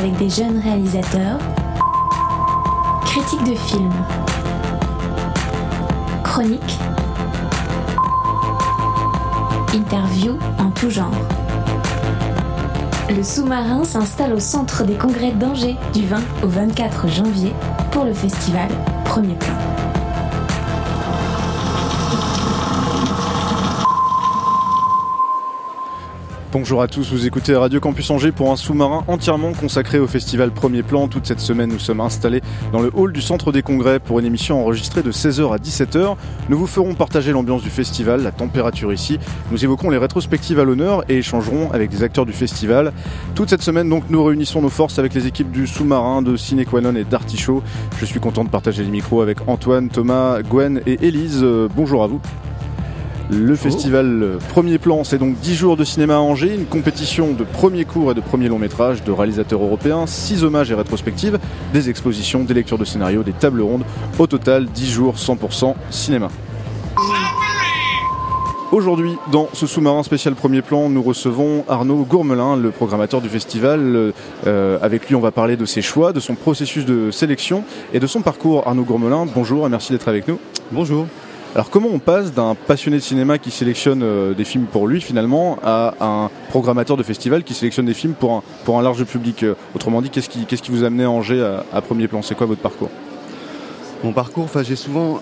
avec des jeunes réalisateurs, critiques de films, chroniques, interviews en tout genre. Le sous-marin s'installe au centre des congrès d'Angers du 20 au 24 janvier pour le festival Premier Plan. Bonjour à tous, vous écoutez Radio Campus Angers pour un sous-marin entièrement consacré au festival Premier Plan. Toute cette semaine, nous sommes installés dans le hall du centre des congrès pour une émission enregistrée de 16h à 17h. Nous vous ferons partager l'ambiance du festival, la température ici. Nous évoquerons les rétrospectives à l'honneur et échangerons avec des acteurs du festival. Toute cette semaine, donc, nous réunissons nos forces avec les équipes du sous-marin, de Cinequanon et d'Artichaut. Je suis content de partager les micros avec Antoine, Thomas, Gwen et Élise. Euh, bonjour à vous. Le festival Premier Plan, c'est donc 10 jours de cinéma à Angers, une compétition de premiers cours et de premiers longs métrages de réalisateurs européens, 6 hommages et rétrospectives, des expositions, des lectures de scénarios, des tables rondes. Au total, 10 jours 100% cinéma. Aujourd'hui, dans ce sous-marin spécial premier plan, nous recevons Arnaud Gourmelin, le programmateur du festival. Euh, avec lui, on va parler de ses choix, de son processus de sélection et de son parcours. Arnaud Gourmelin, bonjour et merci d'être avec nous. Bonjour. Alors comment on passe d'un passionné de cinéma qui sélectionne euh, des films pour lui finalement à un programmateur de festival qui sélectionne des films pour un, pour un large public? Euh, Autrement dit, qu'est-ce qui, qui vous a amené à Angers à, premier plan? C'est quoi votre parcours? Mon parcours, enfin j'ai souvent,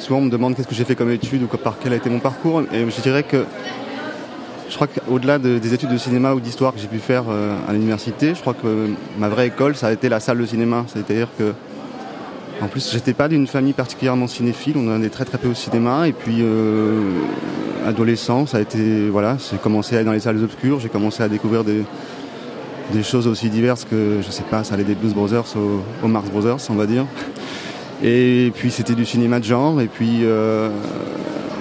souvent on me demande qu'est-ce que j'ai fait comme étude ou par quel a été mon parcours. Et je dirais que je crois qu'au-delà des études de cinéma ou d'histoire que j'ai pu faire euh, à l'université, je crois que ma vraie école ça a été la salle de cinéma, c'est-à-dire que en plus, j'étais pas d'une famille particulièrement cinéphile. On en est très très peu au cinéma. Et puis, euh, adolescent, ça a été voilà, j'ai commencé à aller dans les salles obscures. J'ai commencé à découvrir des, choses aussi diverses que je sais pas, ça allait des Blues Brothers aux, Marx Brothers, on va dire. Et puis c'était du cinéma de genre. Et puis euh,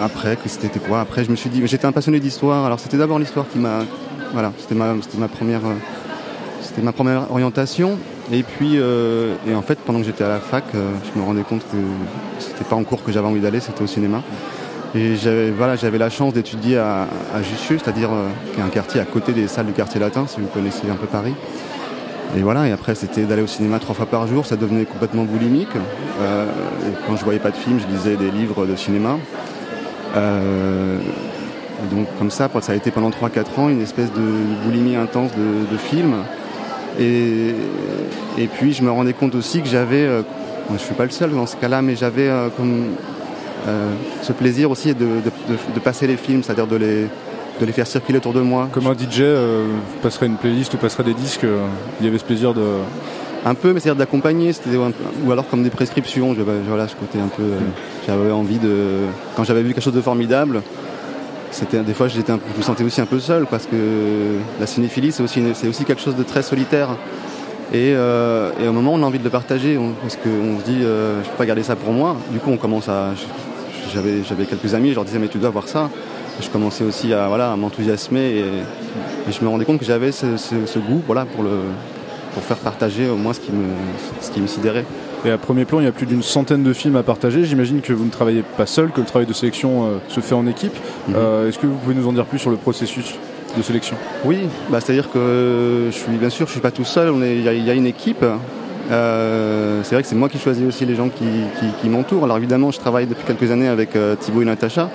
après, c'était quoi? Après, je me suis dit, j'étais un passionné d'histoire. Alors c'était d'abord l'histoire qui m'a, voilà, c'était ma, ma première, euh, c'était ma première orientation. Et puis, euh, et en fait, pendant que j'étais à la fac, euh, je me rendais compte que c'était pas en cours que j'avais envie d'aller, c'était au cinéma. Et j'avais voilà, j'avais la chance d'étudier à, à Jussieu, c'est-à-dire euh, un quartier à côté des salles du quartier latin, si vous connaissez un peu Paris. Et voilà, et après c'était d'aller au cinéma trois fois par jour, ça devenait complètement boulimique. et quand je voyais pas de film, je lisais des livres de cinéma. et donc comme ça, ça a été pendant 3-4 ans une espèce de boulimie intense de, de films. Et, et puis je me rendais compte aussi que j'avais, euh, je ne suis pas le seul dans ce cas-là, mais j'avais euh, comme euh, ce plaisir aussi de, de, passer les films, c'est-à-dire de les, de les faire circuler autour de moi. Comme un DJ vous passerait une playlist ou passerait des disques, il y avait ce plaisir de... Un peu, mais c'est-à-dire d'accompagner, ou alors comme des prescriptions, voilà, ce côté un peu... j'avais envie de... Quand j'avais vu quelque chose de formidable, des fois je me sentais aussi un peu seul parce que la cinéphilie c'est aussi, quelque chose de très solitaire. Et, euh, et, au moment on a envie de le partager, parce qu'on se dit euh, je peux pas garder ça pour moi, du coup on commence à. J'avais, quelques amis, je leur disais mais tu dois voir ça. je commençais aussi à, voilà, m'enthousiasmer et, je me rendais compte que j'avais ce, ce, goût voilà, pour, le, pour faire partager au moins ce qui me, ce qui me sidérait. Et à premier plan, il y a plus d'une centaine de films à partager. J'imagine que vous ne travaillez pas seul, que le travail de sélection euh, se fait en équipe. Mhm. Euh, est-ce que vous pouvez nous en dire plus sur le processus de sélection? Oui, bah, c'est-à-dire que je suis bien sûr, je suis pas tout seul. Il y, a une équipe. Euh, c'est vrai que c'est moi qui choisis aussi les gens qui, m'entourent. Alors évidemment, je travaille depuis quelques années avec Thibaut et Natacha,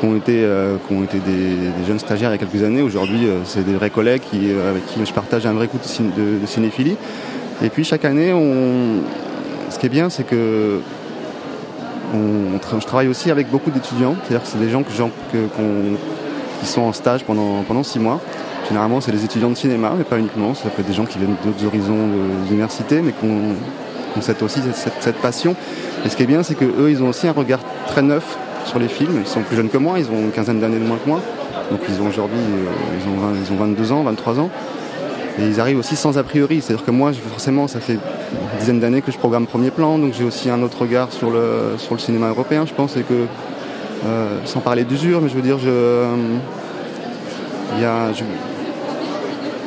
qui ont été, qui ont été des, jeunes stagiaires il y a quelques années. Aujourd'hui, c'est des vrais collègues qui, avec qui je partage un vrai coup de, de cinéphilie. Et puis chaque année, on, ce qui est bien, c'est que je travaille aussi avec beaucoup d'étudiants, c'est-à-dire que c'est des gens que, qui sont en stage pendant, pendant six mois. Généralement, c'est des étudiants de cinéma, mais pas uniquement. Ça peut être des gens qui viennent d'autres horizons d'université, mais qui ont, aussi cette, passion. Et ce qui est bien, c'est qu'eux, ils ont aussi un regard très neuf sur les films. Ils sont plus jeunes que moi, ils ont une quinzaine d'années de moins que moi. Donc ils ont aujourd'hui, euh, ils, ils ont 22 ans, 23 ans. Et ils arrivent aussi sans a priori. C'est-à-dire que moi, forcément, ça fait une dizaine d'années que je programme premier plan, donc j'ai aussi un autre regard sur le, sur le cinéma européen, je pense, et que, euh, sans parler d'usure, mais je veux dire, je, euh, y a,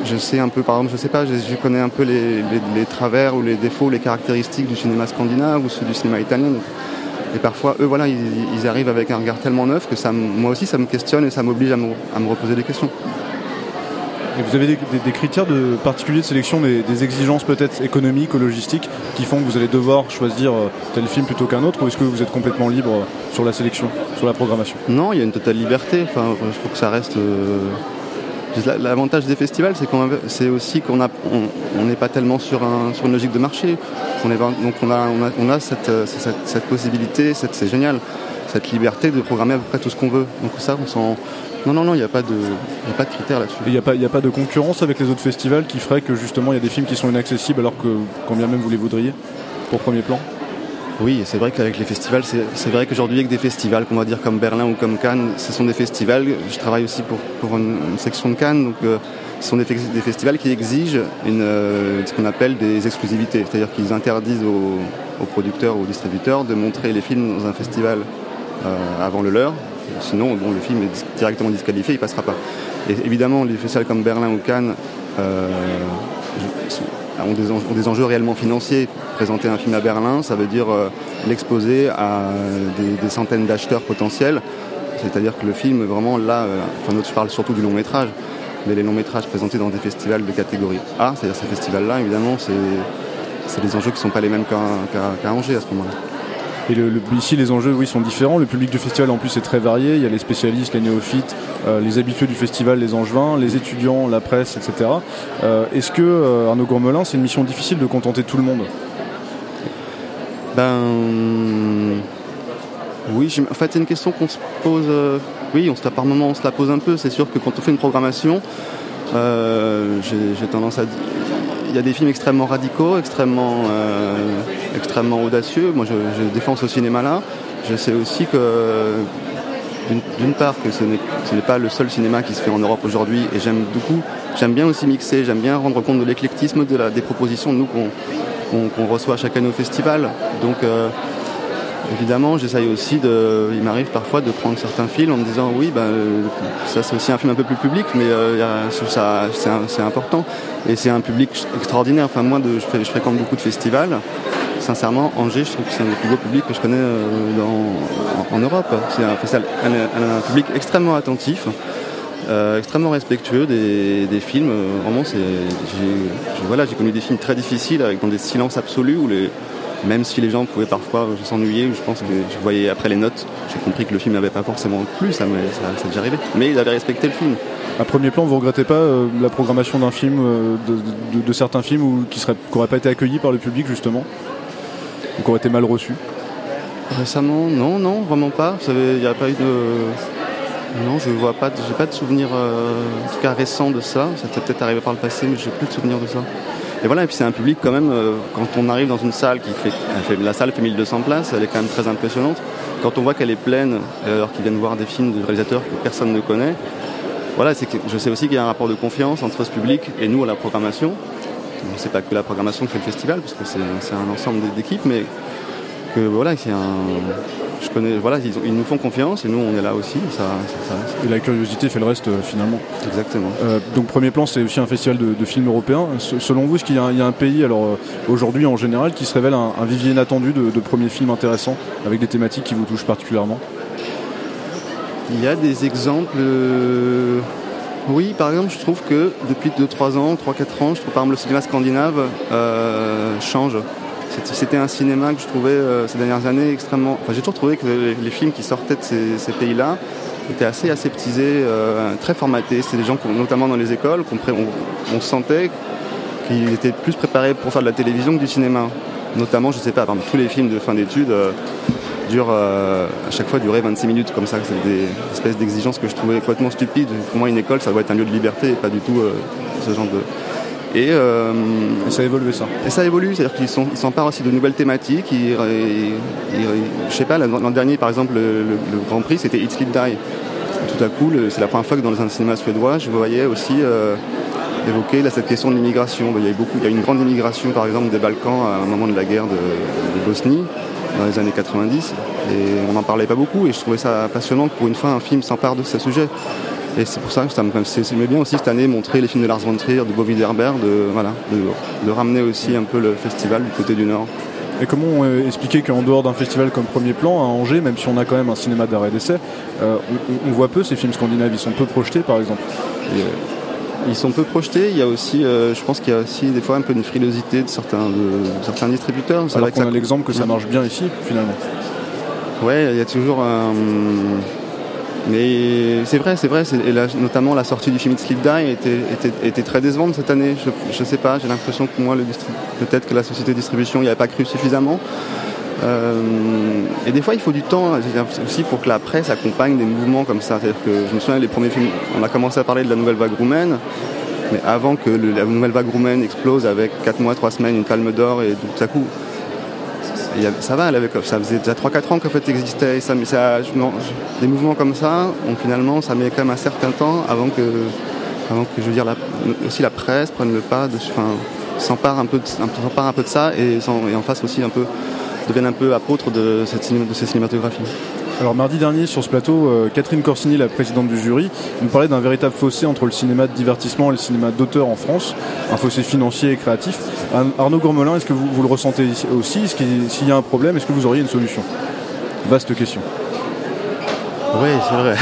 je, sais un peu, par exemple, je sais pas, je, connais un peu les, travers ou les défauts, les caractéristiques du cinéma scandinave ou ceux du cinéma italien. et parfois, eux, voilà, ils, arrivent avec un regard tellement neuf que moi aussi, ça me questionne et ça m'oblige à à me reposer des questions. Et vous avez des, critères de particuliers de sélection, des, exigences peut-être économiques ou logistiques qui font que vous allez devoir choisir euh, tel film plutôt qu'un autre ou est-ce que vous êtes complètement libre sur la sélection, sur la programmation? Non, il y a une totale liberté. Enfin, je trouve que ça reste. Euh, l'avantage des festivals, c'est aussi qu'on n'est pas tellement sur, une logique de marché. donc on a, cette, possibilité, c'est génial, cette liberté de programmer à peu près tout ce qu'on veut. Donc ça, on s'en non, non, non, il n'y a, pas de, pas de critères là-dessus. Il n'y a, pas, a pas de concurrence avec les autres festivals qui ferait que justement il y a des films qui sont inaccessibles alors que combien même vous les voudriez pour premier plan? Oui, c'est vrai qu'avec les festivals, c'est vrai qu'aujourd'hui avec des festivals, qu'on va dire comme Berlin ou comme Cannes, ce sont des festivals. Je travaille aussi pour, une, section de Cannes, donc euh, ce sont des, festivals qui exigent une, euh, ce qu'on appelle des exclusivités, c'est-à-dire qu'ils interdisent aux, producteurs ou aux distributeurs de montrer les films dans un festival euh, avant le leur, Sinon, bon, le film est directement disqualifié, il passera pas. Et évidemment, les festivals comme Berlin ou Cannes euh, ont, des enjeux, réellement financiers. Présenter un film à Berlin, ça veut dire euh, l'exposer à des, centaines d'acheteurs potentiels. C'est-à-dire que le film, vraiment là, euh, enfin, je parle surtout du long métrage, mais les longs métrages présentés dans des festivals de catégorie A, c'est-à-dire ces festivals-là, évidemment, c'est des enjeux qui ne sont pas les mêmes qu'à Angers à ce moment-là. Et ici, les enjeux, oui, sont différents. Le public du festival, en plus, est très varié. Il y a les spécialistes, les néophytes, euh, les habitués du festival, les angevins, les étudiants, la presse, etc. Euh, est-ce que, euh, Arnaud Gourmelin, c'est une mission difficile de contenter tout le monde? Ben. Oui, en fait, c'est une question qu'on se pose. oui, on se, par moment, on se la pose un peu. C'est sûr que quand on fait une programmation, j'ai tendance à dire y a des films extrêmement radicaux, extrêmement, euh, extrêmement audacieux. Moi, je, défends ce cinéma-là. Je sais aussi que, d'une part, que ce n'est pas le seul cinéma qui se fait en Europe aujourd'hui, et j'aime beaucoup, j'aime bien aussi mixer, j'aime bien rendre compte de l'éclectisme des propositions nous qu'on reçoit chaque année au festival. Donc, euh, Évidemment, j'essaye aussi de. Il m'arrive parfois de prendre certains films en me disant oui, ben, ça c'est aussi un film un peu plus public, mais euh, ça c'est important. Et c'est un public extraordinaire. Enfin, moi, je, fréquente beaucoup de festivals. Sincèrement, Angers, je trouve que c'est un des plus beaux publics que je connais euh, en, Europe. C'est un, public extrêmement attentif. Euh, extrêmement respectueux des, films. Vraiment, j'ai, voilà, connu des films très difficiles avec dans des silences absolus où les, même si les gens pouvaient parfois s'ennuyer, je pense que je voyais après les notes, j'ai compris que le film n'avait pas forcément plu, ça m'est déjà arrivé. Mais ils avaient respecté le film. À premier plan, vous regrettez pas euh, la programmation d'un film, euh, de, certains films ou, qui n'auraient pas été accueillis par le public justement Ou qui auraient été mal reçus? Récemment, non, non, vraiment pas. Il n'y a pas eu de. Non, je vois pas, j'ai pas de souvenir, euh, en tout cas récent de ça. Ça peut être arrivé par le passé, mais j'ai plus de souvenir de ça. Et voilà, et puis c'est un public quand même, euh, quand on arrive dans une salle qui fait, la salle fait 1200 places, elle est quand même très impressionnante. Quand on voit qu'elle est pleine, alors qu'ils viennent voir des films de réalisateurs que personne ne connaît, voilà, je sais aussi qu'il y a un rapport de confiance entre ce public et nous à la programmation. C'est pas que la programmation qui fait le festival, parce que c'est un ensemble d'équipes, mais que voilà, c'est un je connais, voilà, ils, nous font confiance et nous on est là aussi. Ça, Et la curiosité fait le reste euh, finalement. Exactement. Euh, donc premier plan, c'est aussi un festival de, films européens. Selon vous, est-ce qu'il y, a un pays, alors euh, aujourd'hui en général, qui se révèle un, vivier inattendu de, premiers films intéressants avec des thématiques qui vous touchent particulièrement? Il y a des exemples. Oui, par exemple, je trouve que depuis 2-3 ans, 3-4 ans, je trouve par exemple le cinéma scandinave change. C'était un cinéma que je trouvais euh, ces dernières années extrêmement. Enfin, j'ai toujours trouvé que les, films qui sortaient de ces, pays-là étaient assez aseptisés, euh, très formatés. C'était des gens, notamment dans les écoles, qu'on on, sentait qu'ils étaient plus préparés pour faire de la télévision que du cinéma. Notamment, je sais pas, tous les films de fin d'études euh, durent à chaque fois durer 26 minutes comme ça. C'est des espèces d'exigences que je trouvais complètement stupides. Pour moi, une école, ça doit être un lieu de liberté et pas du tout ce genre de euh, et, ça a évolué ça. Et ça évolue, c'est-à-dire qu'ils s'emparent aussi de nouvelles thématiques. Ils, je sais pas, l'an dernier par exemple, le, Grand Prix c'était It's Sleep Die. Tout à coup, c'est la première fois que dans un cinéma suédois, je voyais aussi euh, évoquer cette question de l'immigration. Il y, a beaucoup, il y a une grande immigration par exemple des Balkans à un moment de la guerre de, Bosnie dans les années 90 et on n'en parlait pas beaucoup et je trouvais ça passionnant que pour une fois un film s'empare de ce sujet. Et c'est pour ça que ça me bien aussi cette année montrer les films de Lars von Trier, de Bob Widerberg, de, voilà, de, ramener aussi un peu le festival du côté du Nord. Et comment expliquer qu'en dehors d'un festival comme Premier Plan, à Angers, même si on a quand même un cinéma d'arrêt d'essai, euh, on, voit peu ces films scandinaves, ils sont peu projetés par exemple. Euh, ils sont peu projetés. Il y a aussi, je pense qu'il y a aussi des fois un peu une frilosité de certains, de, certains distributeurs. C'est vrai qu'on a l'exemple que ça marche bien ici, finalement. Ouais, il y a toujours un. Mais c'est vrai, c'est vrai, et notamment la sortie du film Sleep Die était, très décevante cette année. Je, ne sais pas, j'ai l'impression que moi, peut-être que la société de distribution n'y avait pas cru suffisamment. Euh, et des fois, il faut du temps aussi pour que la presse accompagne des mouvements comme ça. C'est-à-dire que je me souviens, les premiers films, on a commencé à parler de la nouvelle vague roumaine, mais avant que la nouvelle vague roumaine explose avec 4 mois, 3 semaines, une palme d'or, et tout à coup, ça va, avait, ça faisait déjà 3-4 ans qu'en fait existait. Ça, ça, des mouvements comme ça, finalement, ça met quand même un certain temps avant que, avant que je veux dire, aussi la presse prenne le pas, s'empare un peu, de, un peu de ça et, en fasse aussi un peu, devienne un peu apôtre de, cette, de ces cinématographies. Alors mardi dernier sur ce plateau, euh, Catherine Corsini, la présidente du jury, nous parlait d'un véritable fossé entre le cinéma de divertissement et le cinéma d'auteur en France, un fossé financier et créatif. Arnaud Gourmelin, est-ce que vous, le ressentez aussi? S'il y a un problème, est-ce que vous auriez une solution? Vaste question. Oui, c'est vrai.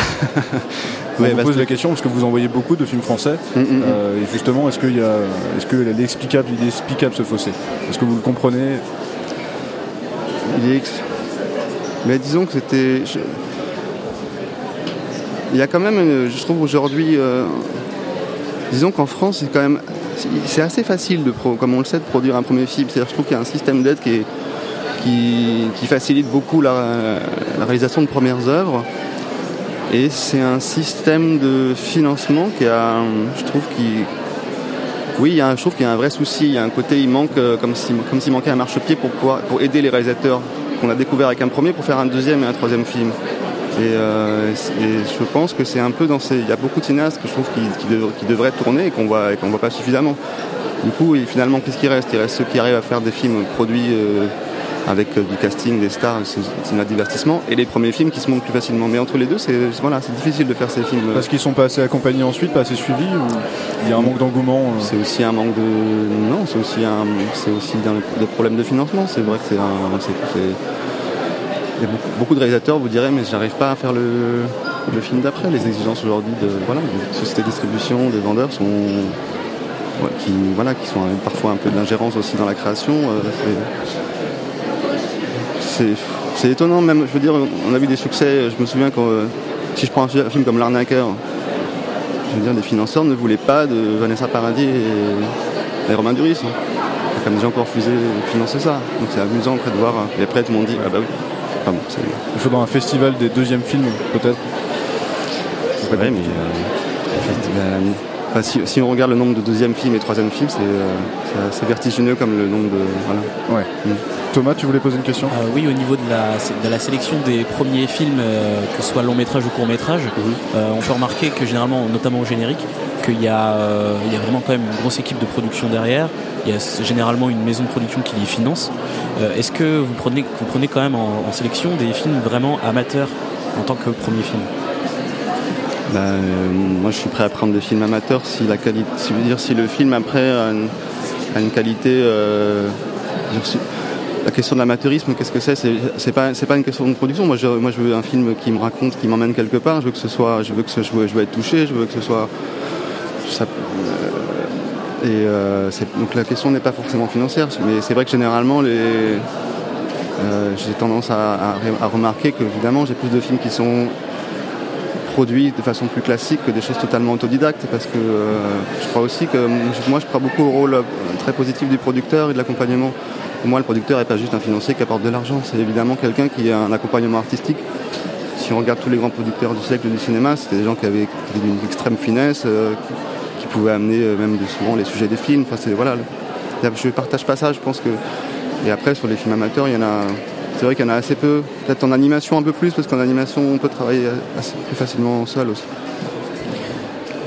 On vous pose la question parce que vous envoyez beaucoup de films français. Mm, mm, mm. Euh, et justement, est-ce qu'il est-ce que l'explicable, il est explicable ce fossé? Est-ce que vous le comprenez? Il est mais disons que c'était. Il y a quand même, je trouve aujourd'hui, euh, disons qu'en France, c'est quand même, c'est assez facile de, comme on le sait, de produire un premier film. C'est-à-dire, je trouve qu'il y a un système d'aide qui, qui, facilite beaucoup la, réalisation de premières œuvres. Et c'est un système de financement qui a, je trouve, qui, oui, il y a je trouve qu'il y a un vrai souci. Il y a un côté, il manque, euh, comme s'il comme manquait un marchepied pour, pour aider les réalisateurs qu'on a découvert avec un premier pour faire un deuxième et un troisième film. Et, euh, je pense que c'est un peu dans ces. Il y a beaucoup de cinéastes que je trouve qui, devraient tourner et qu'on voit, et qu'on voit pas suffisamment. Du coup, finalement, qu'est-ce qui reste? Il reste ceux qui arrivent à faire des films produits euh, avec euh, du casting, des stars, c'est un divertissement, et les premiers films qui se montent plus facilement. Mais entre les deux, c'est voilà, difficile de faire ces films. Parce qu'ils sont pas assez accompagnés ensuite, pas assez suivis, ou il y a un manque d'engouement C'est aussi un manque de. Non, c'est aussi, un... aussi des problèmes de financement. C'est vrai que c'est un beaucoup, de réalisateurs vous diraient mais j'arrive pas à faire le, film d'après. Les exigences aujourd'hui de voilà, de sociétés de distribution, des vendeurs sont qui voilà qui sont parfois un peu d'ingérence aussi dans la création. Euh, c'est étonnant même. Je veux dire, on a vu des succès. Je me souviens quand euh, si je prends un film comme L'arnaqueur, je veux dire, des financeurs ne voulaient pas de Vanessa Paradis et, Romain Duris. Hein. Comme qui ont refusé de financer ça. Donc c'est amusant après de voir. Et après tout le monde dit ah bah oui, il faudra un festival des deuxièmes films, peut-être mais. Euh, si, on regarde le nombre de deuxièmes films et troisièmes films, c'est assez vertigineux comme le nombre de. Voilà. Ouais. Mm. Thomas, tu voulais poser une question? Euh, Oui, au niveau de la, de la sélection des premiers films, euh, que ce soit long métrage ou court métrage, on peut remarquer que généralement, notamment au générique, qu'il y, a, il y a vraiment quand même une grosse équipe de production derrière. Il y a généralement une maison de production qui les finance. Euh, est-ce que vous prenez, vous prenez quand même en, sélection des films vraiment amateurs en tant que premier film? Bah, euh, moi je suis prêt à prendre des films amateurs si la qualité si, dire, si le film après a une, qualité euh, la question de l'amateurisme qu'est-ce que c'est c'est pas pas une question de production moi je, veux un film qui me raconte qui m'emmène quelque part je veux que ce soit je veux que je veux, être touché je veux que ce soit et euh, donc la question n'est pas forcément financière, mais c'est vrai que généralement, euh, j'ai tendance à, remarquer que évidemment, j'ai plus de films qui sont produits de façon plus classique que des choses totalement autodidactes, parce que euh, je crois aussi que moi, je crois beaucoup au rôle très positif du producteur et de l'accompagnement. Pour moi, le producteur n'est pas juste un financier qui apporte de l'argent, c'est évidemment quelqu'un qui a un accompagnement artistique. Si on regarde tous les grands producteurs du siècle du cinéma, c'était des gens qui avaient, une extrême finesse, pouvait amener euh, même souvent les sujets des films. Enfin, voilà, je ne partage pas ça, je pense que. Et après, sur les films amateurs, il y en a. C'est vrai qu'il y en a assez peu. Peut-être en animation un peu plus, parce qu'en animation, on peut travailler assez plus facilement seul aussi.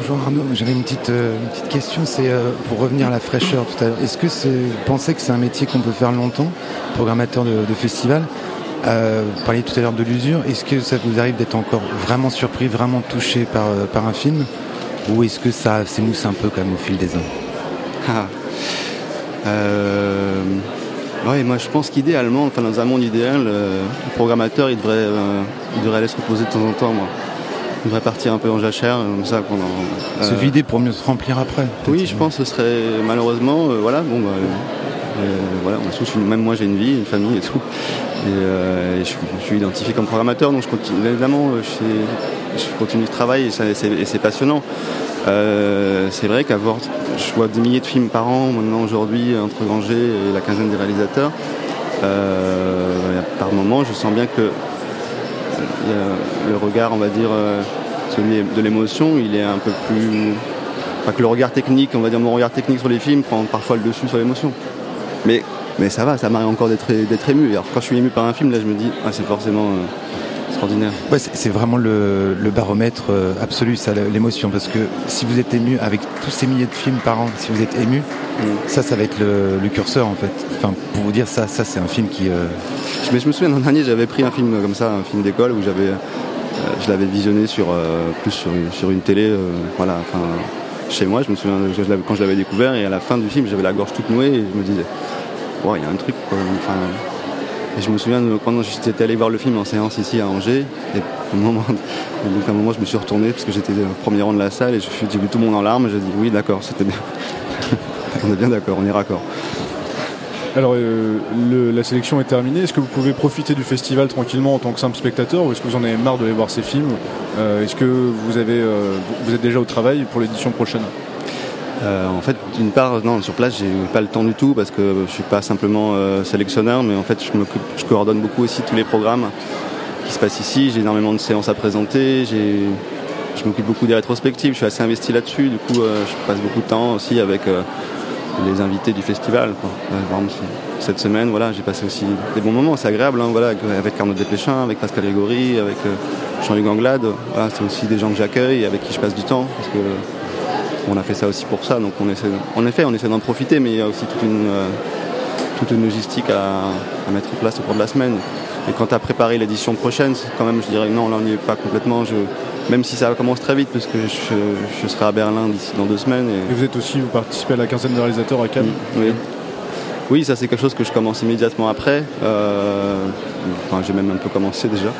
Bonjour Arnaud, j'avais une petite, euh, question, c'est euh, pour revenir à la fraîcheur tout à l'heure. Est-ce que vous pensez que c'est un métier qu'on peut faire longtemps, programmateur de, festival? Vous parliez tout à l'heure de l'usure. Est-ce que ça vous arrive d'être encore vraiment surpris, vraiment touché par, par un film? Ou est-ce que ça s'émousse un peu quand même au fil des ans? Ah. euh, moi je pense qu'idéalement, enfin, dans un monde idéal, euh, le programmateur il devrait, euh, il devrait aller se reposer de temps en temps. Moi. On devrait partir un peu en jachère, comme ça pendant. Se vider pour mieux se remplir après. Oui, je pense que ce serait malheureusement, voilà, bon, bah, voilà, on a tous même moi j'ai une vie, une famille et tout. Et, je, suis identifié comme programmateur, donc je continue, évidemment, je, continue le travail et c'est passionnant. c'est vrai qu'avoir, je vois des milliers de films par an maintenant aujourd'hui entre Granger et la quinzaine des réalisateurs. par moment, je sens bien que le regard, on va dire, euh, celui de l'émotion, il est un peu plus. Enfin, que le regard technique, on va dire mon regard technique sur les films prend parfois le dessus sur l'émotion. Mais, mais ça va, ça m'arrive encore d'être ému. Alors quand je suis ému par un film, là je me dis, ah, c'est forcément euh, extraordinaire. Ouais, c'est vraiment le, baromètre euh, absolu, ça, l'émotion. Parce que si vous êtes ému avec tous ces milliers de films par an, si vous êtes ému, mm. ça, ça va être le, curseur en fait. Enfin, pour vous dire ça, ça c'est un film qui. Mais je me souviens l'an dernier, j'avais pris un film comme ça, un film d'école où j'avais, euh, je l'avais visionné sur euh, plus sur, une télé, euh, voilà, enfin chez moi. Je me souviens quand je l'avais découvert et à la fin du film, j'avais la gorge toute nouée et je me disais, il y a un truc. Quoi. Et je me souviens de, quand j'étais allé voir le film en séance ici à Angers, et un moment, donc à un moment, je me suis retourné parce que j'étais au premier rang de la salle et j'ai vu tout le monde en larmes. J'ai dit oui, d'accord, c'était bien. on est bien d'accord, on est raccord. Alors, euh, la sélection est terminée. Est-ce que vous pouvez profiter du festival tranquillement en tant que simple spectateur ou est-ce que vous en avez marre d'aller voir ces films euh, Est-ce que euh, vous êtes déjà au travail pour l'édition prochaine? En fait, d'une part, non, sur place, j'ai pas le temps du tout parce que je suis pas simplement sélectionneur, mais en fait, je, je coordonne beaucoup aussi tous les programmes qui se passent ici. J'ai énormément de séances à présenter. Je m'occupe beaucoup des rétrospectives. Je suis assez investi là-dessus. Du coup, je passe beaucoup de temps aussi avec les invités du festival. cette semaine, voilà, j'ai passé aussi des bons moments, c'est agréable, hein, voilà, avec Arnaud Desplechin, avec Pascal Grégory, avec euh, Jean-Luc Anglade. c'est aussi des gens que j'accueille et avec qui je passe du temps. On a fait ça aussi pour ça, donc on essaie, en effet, on essaie d'en profiter, mais il y a aussi toute une, euh, toute une logistique à, mettre en place au cours de la semaine. Et quant à préparer l'édition prochaine, quand même, je dirais non, là on n'y est pas complètement. Je, même si ça commence très vite, parce que je, serai à Berlin d'ici dans deux semaines. Et... vous êtes aussi, vous participez à la quinzaine de réalisateurs à Cannes Oui. Oui, ça c'est quelque chose que je commence immédiatement après. Euh, enfin, j'ai même un peu commencé déjà.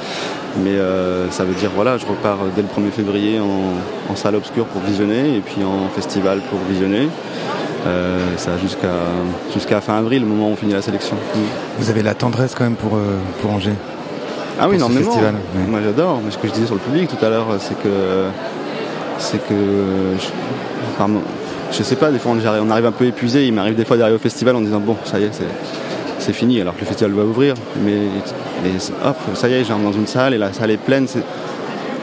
Mais euh, ça veut dire, voilà, je repars dès le 1er février en, salle obscure pour visionner et puis en festival pour visionner. Euh, ça jusqu'à jusqu'à fin avril, le moment où on finit la sélection. Vous avez la tendresse quand même pour, pour Angers ah oui, énormément. Moi j'adore. Mais ce que je disais sur le public tout à l'heure, c'est que. C'est que. Je, je sais pas, des fois on arrive un peu épuisé. Il m'arrive des fois d'arriver au festival en disant bon, ça y est, c'est fini, alors que le festival va ouvrir. Mais hop, ça y est, j'arrive dans une salle et la salle est pleine.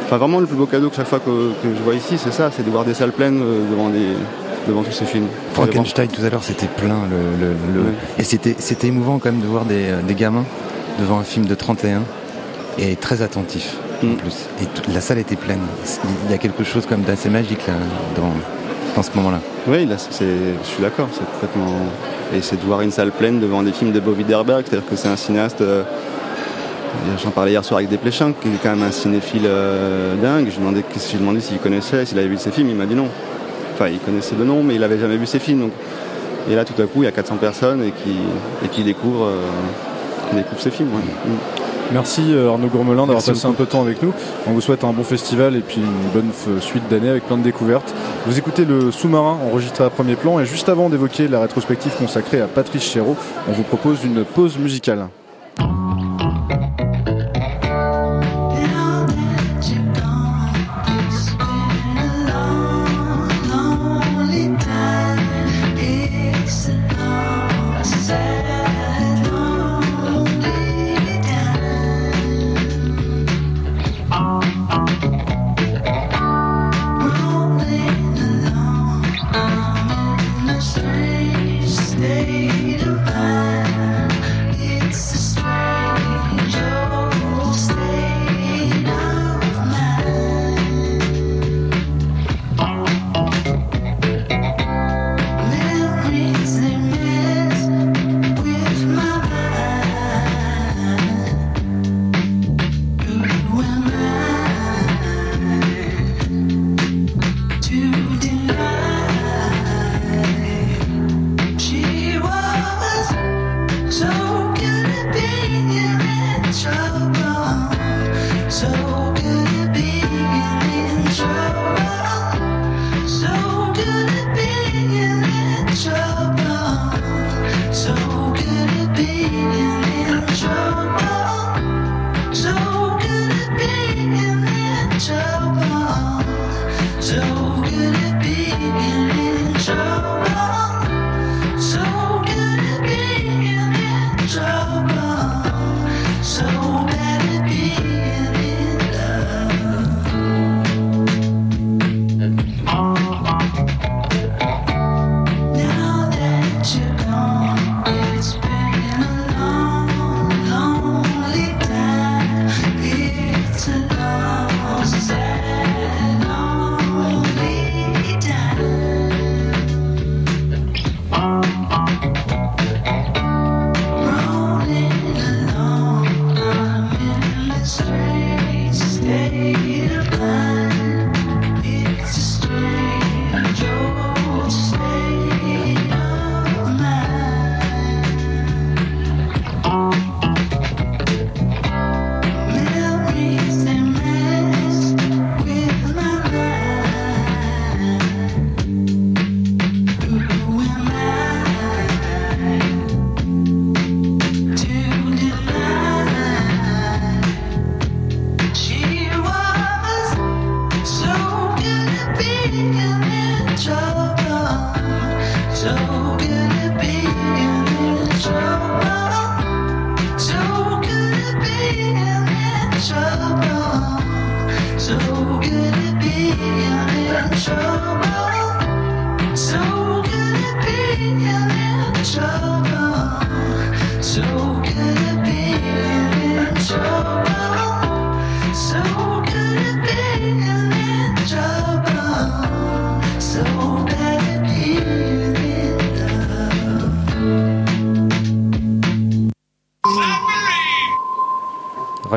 Enfin, vraiment, le plus beau cadeau que chaque fois que, je vois ici, c'est ça c'est de voir des salles pleines euh, devant des, devant tous ces films. Frankenstein tout à l'heure c'était plein le, et c'était émouvant quand même de voir des, des, gamins devant un film de 31 et très attentif en mm. plus. Et la salle était pleine. Il y a quelque chose comme d'assez magique là, dans, dans ce moment-là. Oui, là, je suis d'accord. C'est complètement. Et c'est de voir une salle pleine devant des films de Bo Widerberg, c'est-à-dire que c'est un cinéaste. Euh, j'en parlais hier soir avec Desplechin, qui est quand même un cinéphile euh, dingue. Je lui demandais, je demandé s'il connaissait, s'il avait vu ses films. Il m'a dit non. Enfin, il connaissait de nom, mais il n'avait jamais vu ses films. Et là, tout à coup, il y a 400 personnes et qui, et qui découvrent, euh, ses films. Mm. Merci euh, Arnaud Gourmelin d'avoir passé un peu de temps avec nous. On vous souhaite un bon festival et puis une bonne suite d'années avec plein de découvertes. Vous écoutez le sous-marin enregistré à premier plan et juste avant d'évoquer la rétrospective consacrée à Patrice Chéreau, on vous propose une pause musicale.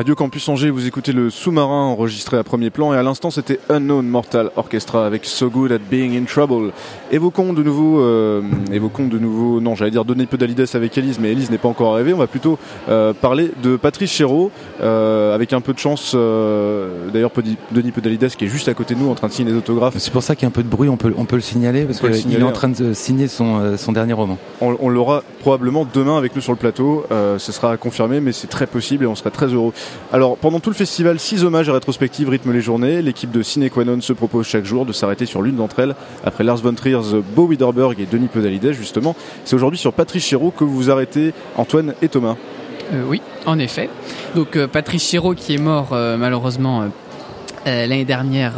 Radio Campus Angers, vous écoutez le sous-marin enregistré à premier plan et à l'instant c'était Unknown Mortal Orchestra avec So Good at Being in Trouble. Évoquons de nouveau, euh, évoquons de nouveau, non j'allais dire Denis Podalides avec Elise, mais Elise n'est pas encore arrivée. On va plutôt euh, parler de Patrice Chéreau euh, avec un peu de chance. Euh, d'ailleurs Denis Podalides qui est juste à côté de nous en train de signer des autographes. C'est pour ça qu'il y a un peu de bruit, on peut, on peut le signaler parce qu'il est en train de signer son, euh, son dernier roman. On, on l'aura probablement demain avec nous sur le plateau. Euh, ce sera confirmé, mais c'est très possible et on sera très heureux. Alors, pendant tout le festival, six hommages et rétrospectives rythment les journées. L'équipe de Ciné Quanon se propose chaque jour de s'arrêter sur l'une d'entre elles. Après Lars von Trier, Bo Widerberg et Denis Podalides, justement. C'est aujourd'hui sur Patrice Chéreau que vous arrêtez, Antoine et Thomas. Euh, oui, en effet. Donc, euh, Patrice Chéreau qui est mort euh, malheureusement l'année dernière,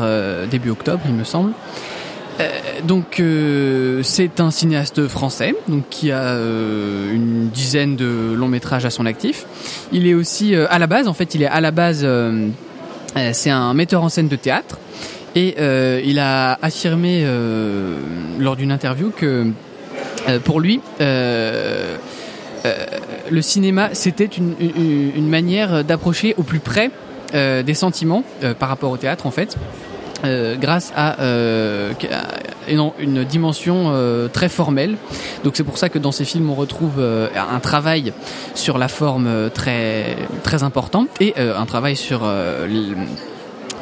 début octobre, il me semble. Euh, donc euh, c'est un cinéaste français donc qui a euh, une dizaine de longs métrages à son actif. Il est aussi à la base en fait il est à la base c'est un metteur en scène de théâtre et il a affirmé lors d'une interview que pour lui le cinéma c'était une, manière d'approcher au plus près des sentiments par rapport au théâtre en fait euh, grâce à, euh, à une, dimension euh, très formelle. Donc c'est pour ça que dans ces films on retrouve euh, un travail sur la forme euh, très très important et euh, un travail sur euh,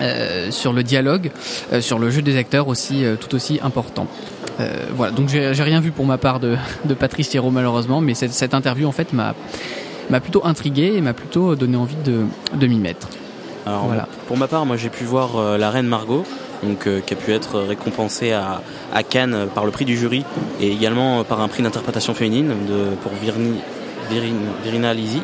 euh, sur le dialogue, euh, sur le jeu des acteurs aussi euh, tout aussi important. Euh, voilà, donc j'ai rien vu pour ma part de, de Patrice Thierot malheureusement, mais cette, cette interview en fait m'a m'a plutôt intrigué et m'a plutôt donné envie de, de m'y mettre. Alors, Voilà. Pour ma part, moi j'ai pu voir euh, La Reine Margot, donc, euh, qui a pu être récompensée à, à Cannes euh, par le prix du jury et également euh, par un prix d'interprétation féminine de, pour Virni, Virin- Virina Lisi.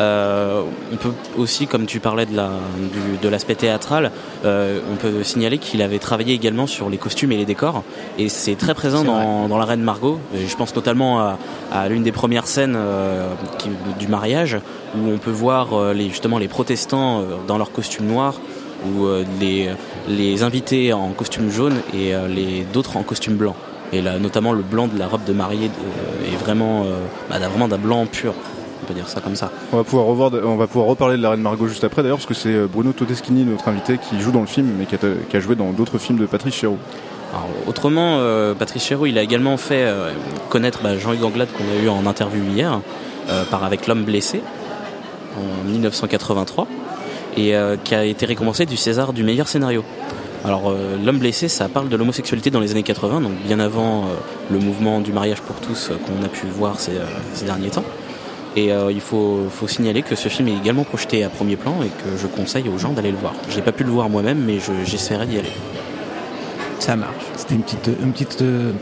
Euh, on peut aussi, comme tu parlais de la- du- de l'aspect théâtral, euh, on peut signaler qu'il avait travaillé également sur les costumes et les décors, et c'est très présent dans, dans La Reine Margot. Et je pense notamment à, à l'une des premières scènes euh, qui- du mariage, où on peut voir euh, les, justement les protestants euh, dans leurs costumes noirs, ou euh, les, les invités en costume jaune et euh, les d'autres en costume blanc. Et là, notamment le blanc de la robe de mariée est vraiment, euh, bah, vraiment d'un blanc pur. On peut dire ça comme ça. On va pouvoir revoir, on va pouvoir reparler de la Reine Margot juste après d'ailleurs, parce que c'est euh, Bruno Todeschini, notre invité, qui joue dans le film, mais qui a, qui a joué dans d'autres films de Patrice Chéreau. Alors, autrement, euh, Patrice Chéreau, il a également fait euh, connaître bah, Jean-Hugues Anglade qu'on a eu en interview hier, euh, par avec l'homme blessé en 1983, et qui a été récompensé du César du meilleur scénario. Alors, l'homme blessé, ça parle de l'homosexualité dans les années 80, donc bien avant le mouvement du mariage pour tous qu'on a pu voir ces, ces derniers temps. Et euh, il faut, faut signaler que ce film est également projeté à premier plan et que je conseille aux gens d'aller le voir. Je n'ai pas pu le voir moi-même, mais je- j'essaierai d'y aller. Ça marche. C'était une petite, une petite, euh,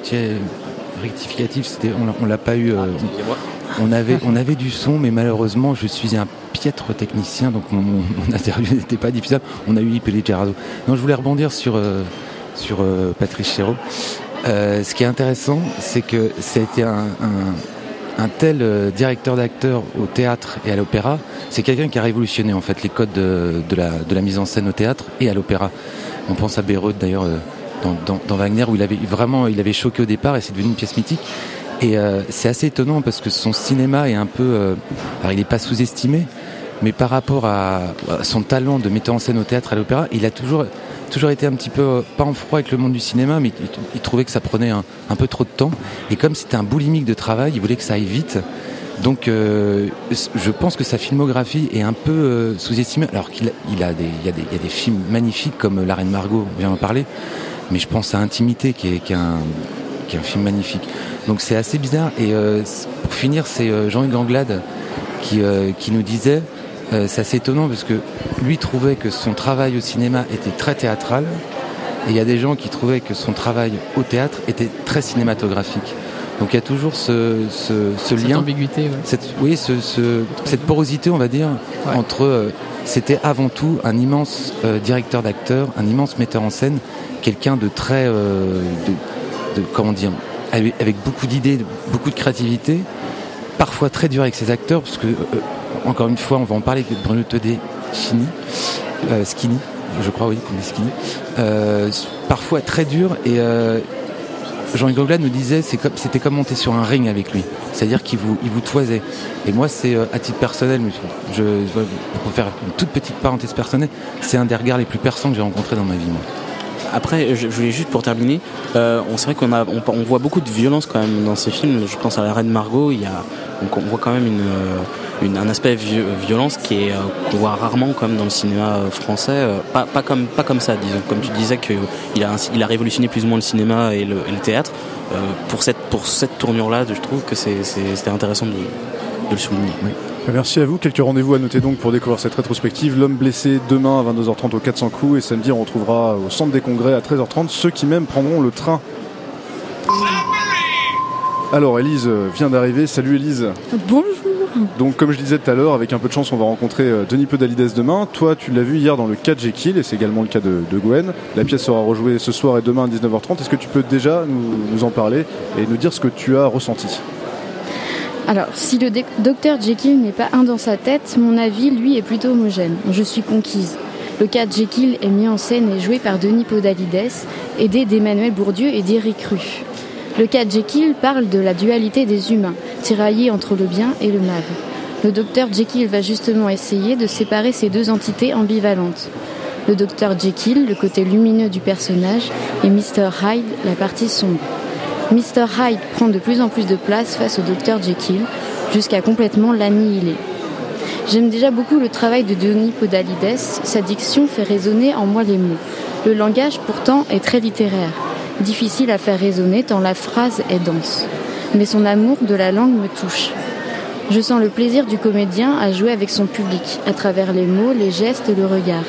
rectificatif. C'était, on, l'a- on l'a pas eu. euh, Excusez-moi. on avait, on avait du son, mais malheureusement, je suis un piètre technicien, donc mon, mon, mon interview n'était pas diffusable. On a eu Ipele Gerardo. Non, je voulais rebondir sur, euh, sur euh, Patrice Chéreau. Euh, ce qui est intéressant, c'est que ça a été un, un, un tel euh, directeur d'acteur au théâtre et à l'opéra. C'est quelqu'un qui a révolutionné en fait les codes de, la, mise en scène au théâtre et à l'opéra. On pense à Bayreuth d'ailleurs euh, dans, Wagner où il avait vraiment il avait choqué au départ et c'est devenu une pièce mythique. Et euh, c'est assez étonnant parce que son cinéma est un peu, alors il n'est pas sous-estimé, mais par rapport à, à son talent de metteur en scène au théâtre, à l'opéra, il a toujours, toujours été un petit peu, euh, pas en froid avec le monde du cinéma, mais il, trouvait que ça prenait un, peu trop de temps. Et comme c'était un boulimique de travail, il voulait que ça aille vite. Donc, euh, je pense que sa filmographie est un peu euh, sous-estimée, alors qu'il a, des, il y a, des, a des films magnifiques comme La Reine Margot, on vient d'en parler, mais je pense à Intimité, qui est, qui est, un, qui est un film magnifique. Donc c'est assez bizarre. Et euh, pour finir, c'est euh, Jean-Hugues Anglade qui, qui nous disait, euh, c'est assez étonnant parce que lui trouvait que son travail au cinéma était très théâtral, et il y a des gens qui trouvaient que son travail au théâtre était très cinématographique. Donc il y a toujours ce, ce, ce Cette lien, ambiguïté, ouais. cette, oui, ce, ce- cette porosité, on va dire, Ouais. entre. euh, c'était avant tout un immense euh, directeur d'acteurs, un immense metteur en scène, quelqu'un de très, euh, de, de- comment dire, avec, avec beaucoup d'idées, beaucoup de créativité, parfois très dur avec ses acteurs, parce que euh, encore une fois, on va en parler avec Bruno Todé, Chini, Skinny, je crois, oui, qu'on dit Skinny, euh, parfois très dur et euh, Jean-Yves Gogla nous disait c'est c'était comme monter sur un ring avec lui, c'est-à-dire qu'il vous il vous toisait. Et moi c'est euh, à titre personnel, je, pour faire une toute petite parenthèse personnelle, c'est un des regards les plus perçants que j'ai rencontrés dans ma vie. Moi. Après, je, voulais juste pour terminer, on c'est vrai qu'on a, on, voit beaucoup de violence quand même dans ces films. Je pense à la Reine Margot, il y a, on voit quand même une, une- un aspect vi- violence qui est euh, qu'on voit rarement même dans le cinéma euh, français. euh, pas, pas comme pas comme ça, disons. Comme tu disais que il a il a révolutionné plus ou moins le cinéma et le, et le théâtre. Pour cette pour cette tournure-là, je trouve que c'était intéressant de, de le souligner. Merci à vous. Quelques rendez-vous à noter donc pour découvrir cette rétrospective. L'homme blessé demain à 22h30 au 400 coups et samedi on retrouvera au centre des congrès à 13h30 ceux qui même prendront le train. Alors Elise vient d'arriver. Salut Elise. Bonjour. Donc comme je disais tout à l'heure, avec un peu de chance on va rencontrer euh, Denis Podalides demain. Toi tu l'as vu hier dans le cas Jekyll et c'est également le cas de, Gwen. La pièce sera rejouée ce soir et demain à 19h30. Est-ce que tu peux déjà nous, en parler et nous dire ce que tu as ressenti? Alors, si le docteur Jekyll n'est pas un dans sa tête, mon avis, lui, est plutôt homogène. Je suis conquise. Le cas Jekyll est mis en scène et joué par Denis Podalides, aidé d'Emmanuel Bourdieu et d'Éric Rue. Le cas Jekyll parle de la dualité des humains, tiraillés entre le bien et le mal. Le docteur Jekyll va justement essayer de séparer ces deux entités ambivalentes. Le docteur Jekyll, le côté lumineux du personnage, et Mr. Hyde, la partie sombre. Mr. Hyde prend de plus en plus de place face au Dr Jekyll, jusqu'à complètement l'annihiler. J'aime déjà beaucoup le travail de Denis Podalides, sa diction fait résonner en moi les mots. Le langage pourtant est très littéraire, difficile à faire résonner tant la phrase est dense. Mais son amour de la langue me touche. Je sens le plaisir du comédien à jouer avec son public, à travers les mots, les gestes et le regard.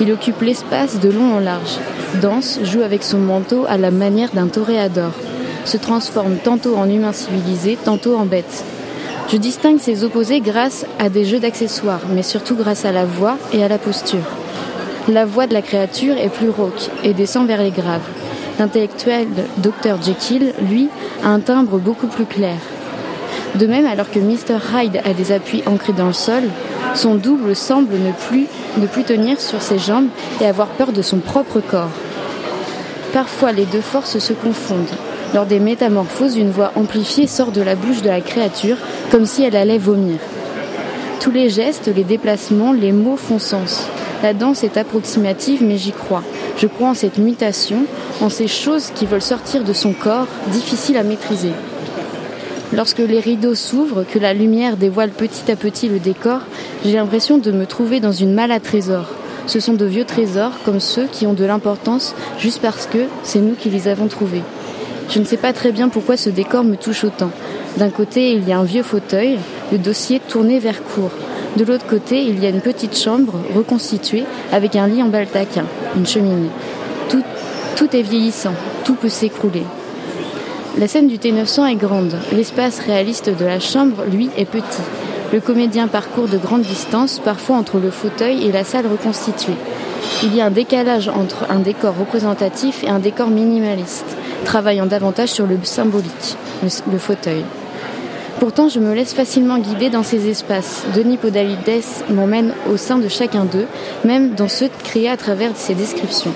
Il occupe l'espace de long en large, danse, joue avec son manteau à la manière d'un toréador, se transforme tantôt en humain civilisé, tantôt en bête. Je distingue ces opposés grâce à des jeux d'accessoires, mais surtout grâce à la voix et à la posture. La voix de la créature est plus rauque et descend vers les graves. L'intellectuel Dr Jekyll, lui, a un timbre beaucoup plus clair. De même, alors que Mr Hyde a des appuis ancrés dans le sol, son double semble ne plus, ne plus tenir sur ses jambes et avoir peur de son propre corps. Parfois, les deux forces se confondent. Lors des métamorphoses, une voix amplifiée sort de la bouche de la créature comme si elle allait vomir. Tous les gestes, les déplacements, les mots font sens. La danse est approximative, mais j'y crois. Je crois en cette mutation, en ces choses qui veulent sortir de son corps, difficiles à maîtriser. Lorsque les rideaux s'ouvrent, que la lumière dévoile petit à petit le décor, j'ai l'impression de me trouver dans une malle à trésors. Ce sont de vieux trésors, comme ceux qui ont de l'importance juste parce que c'est nous qui les avons trouvés. Je ne sais pas très bien pourquoi ce décor me touche autant. D'un côté, il y a un vieux fauteuil, le dossier tourné vers cour. De l'autre côté, il y a une petite chambre reconstituée avec un lit en baldaquin, une cheminée. Tout, tout est vieillissant, tout peut s'écrouler. La scène du T900 est grande. L'espace réaliste de la chambre, lui, est petit. Le comédien parcourt de grandes distances, parfois entre le fauteuil et la salle reconstituée. Il y a un décalage entre un décor représentatif et un décor minimaliste, travaillant davantage sur le symbolique, le, le fauteuil. Pourtant, je me laisse facilement guider dans ces espaces. Denis Podalides m'emmène au sein de chacun d'eux, même dans ceux créés à travers ses descriptions.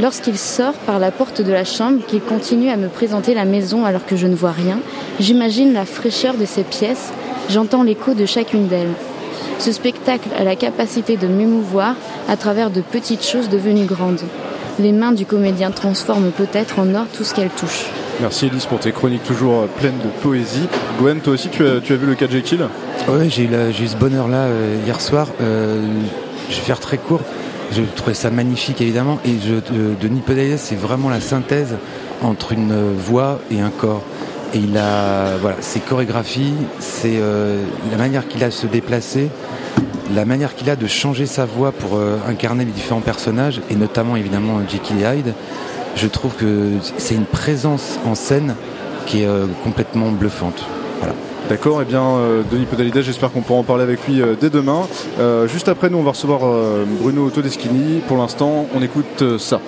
Lorsqu'il sort par la porte de la chambre, qu'il continue à me présenter la maison alors que je ne vois rien, j'imagine la fraîcheur de ces pièces, j'entends l'écho de chacune d'elles. Ce spectacle a la capacité de m'émouvoir à travers de petites choses devenues grandes. Les mains du comédien transforment peut-être en or tout ce qu'elles touchent. Merci Elise pour tes chroniques toujours pleines de poésie. Gwen, toi aussi tu as, tu as vu le cas de Jekyll? Oui, j'ai eu, ce bonheur-là euh, hier soir. Euh, je vais faire très court. Je trouvais ça magnifique évidemment. Et je, euh, Denis c'est vraiment la synthèse entre une voix et un corps. Et il a, voilà, ses chorégraphies, c'est euh, la manière qu'il a de se déplacer, la manière qu'il a de changer sa voix pour incarner les différents personnages, et notamment évidemment Jekyll et Hyde. Je trouve que c'est une présence en scène qui est complètement bluffante. D'accord, et eh bien Denis Podalides, j'espère qu'on pourra en parler avec lui dès demain. juste après, nous on va recevoir Bruno Todeschini. Pour l'instant, on écoute ça.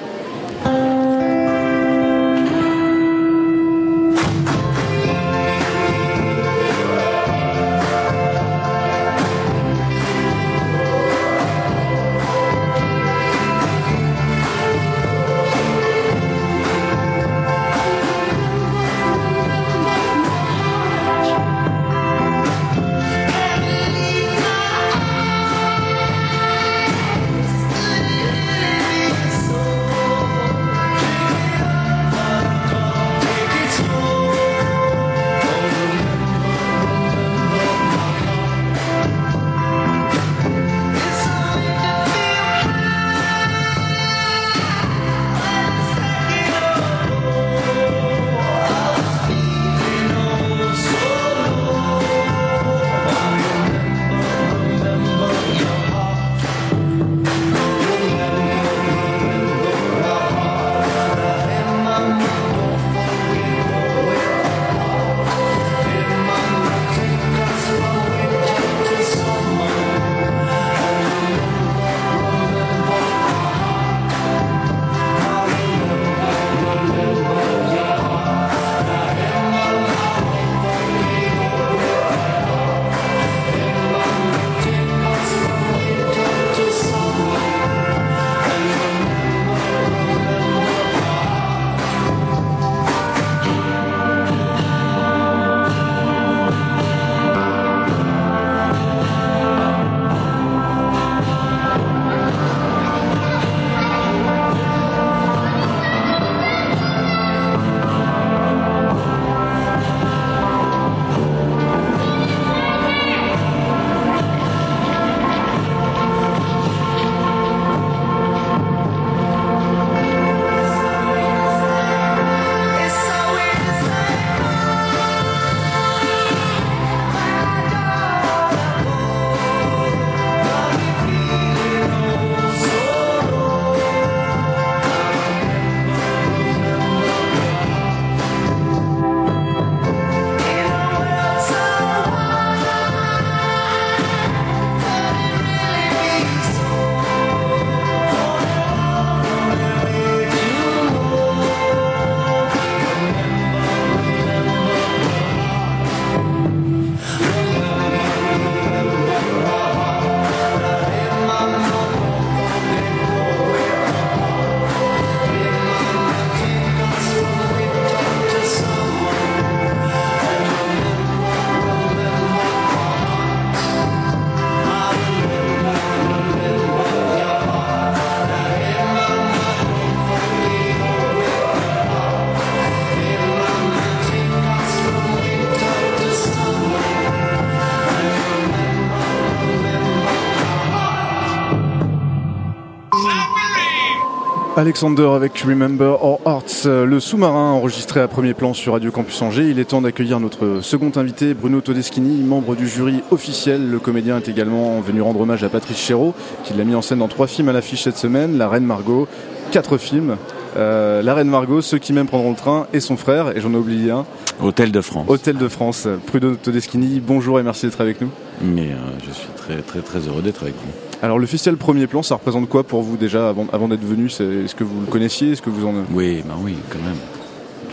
Alexander avec Remember Our Hearts, le sous-marin enregistré à premier plan sur Radio Campus Angers. Il est temps d'accueillir notre second invité, Bruno Todeschini, membre du jury officiel. Le comédien est également venu rendre hommage à Patrice Chéreau, qui l'a mis en scène dans trois films à l'affiche cette semaine La Reine Margot, quatre films. Euh, la Reine Margot, Ceux qui m'aiment prendront le train et son frère, et j'en ai oublié un. Hôtel de France. Hôtel de France. Bruno Todeschini, bonjour et merci d'être avec nous. Mais euh, je suis très très très heureux d'être avec vous. Alors le festival Premier Plan, ça représente quoi pour vous déjà avant, d'être venu? Est-ce que vous le connaissiez? Est-ce que vous en Oui, ben oui, quand même.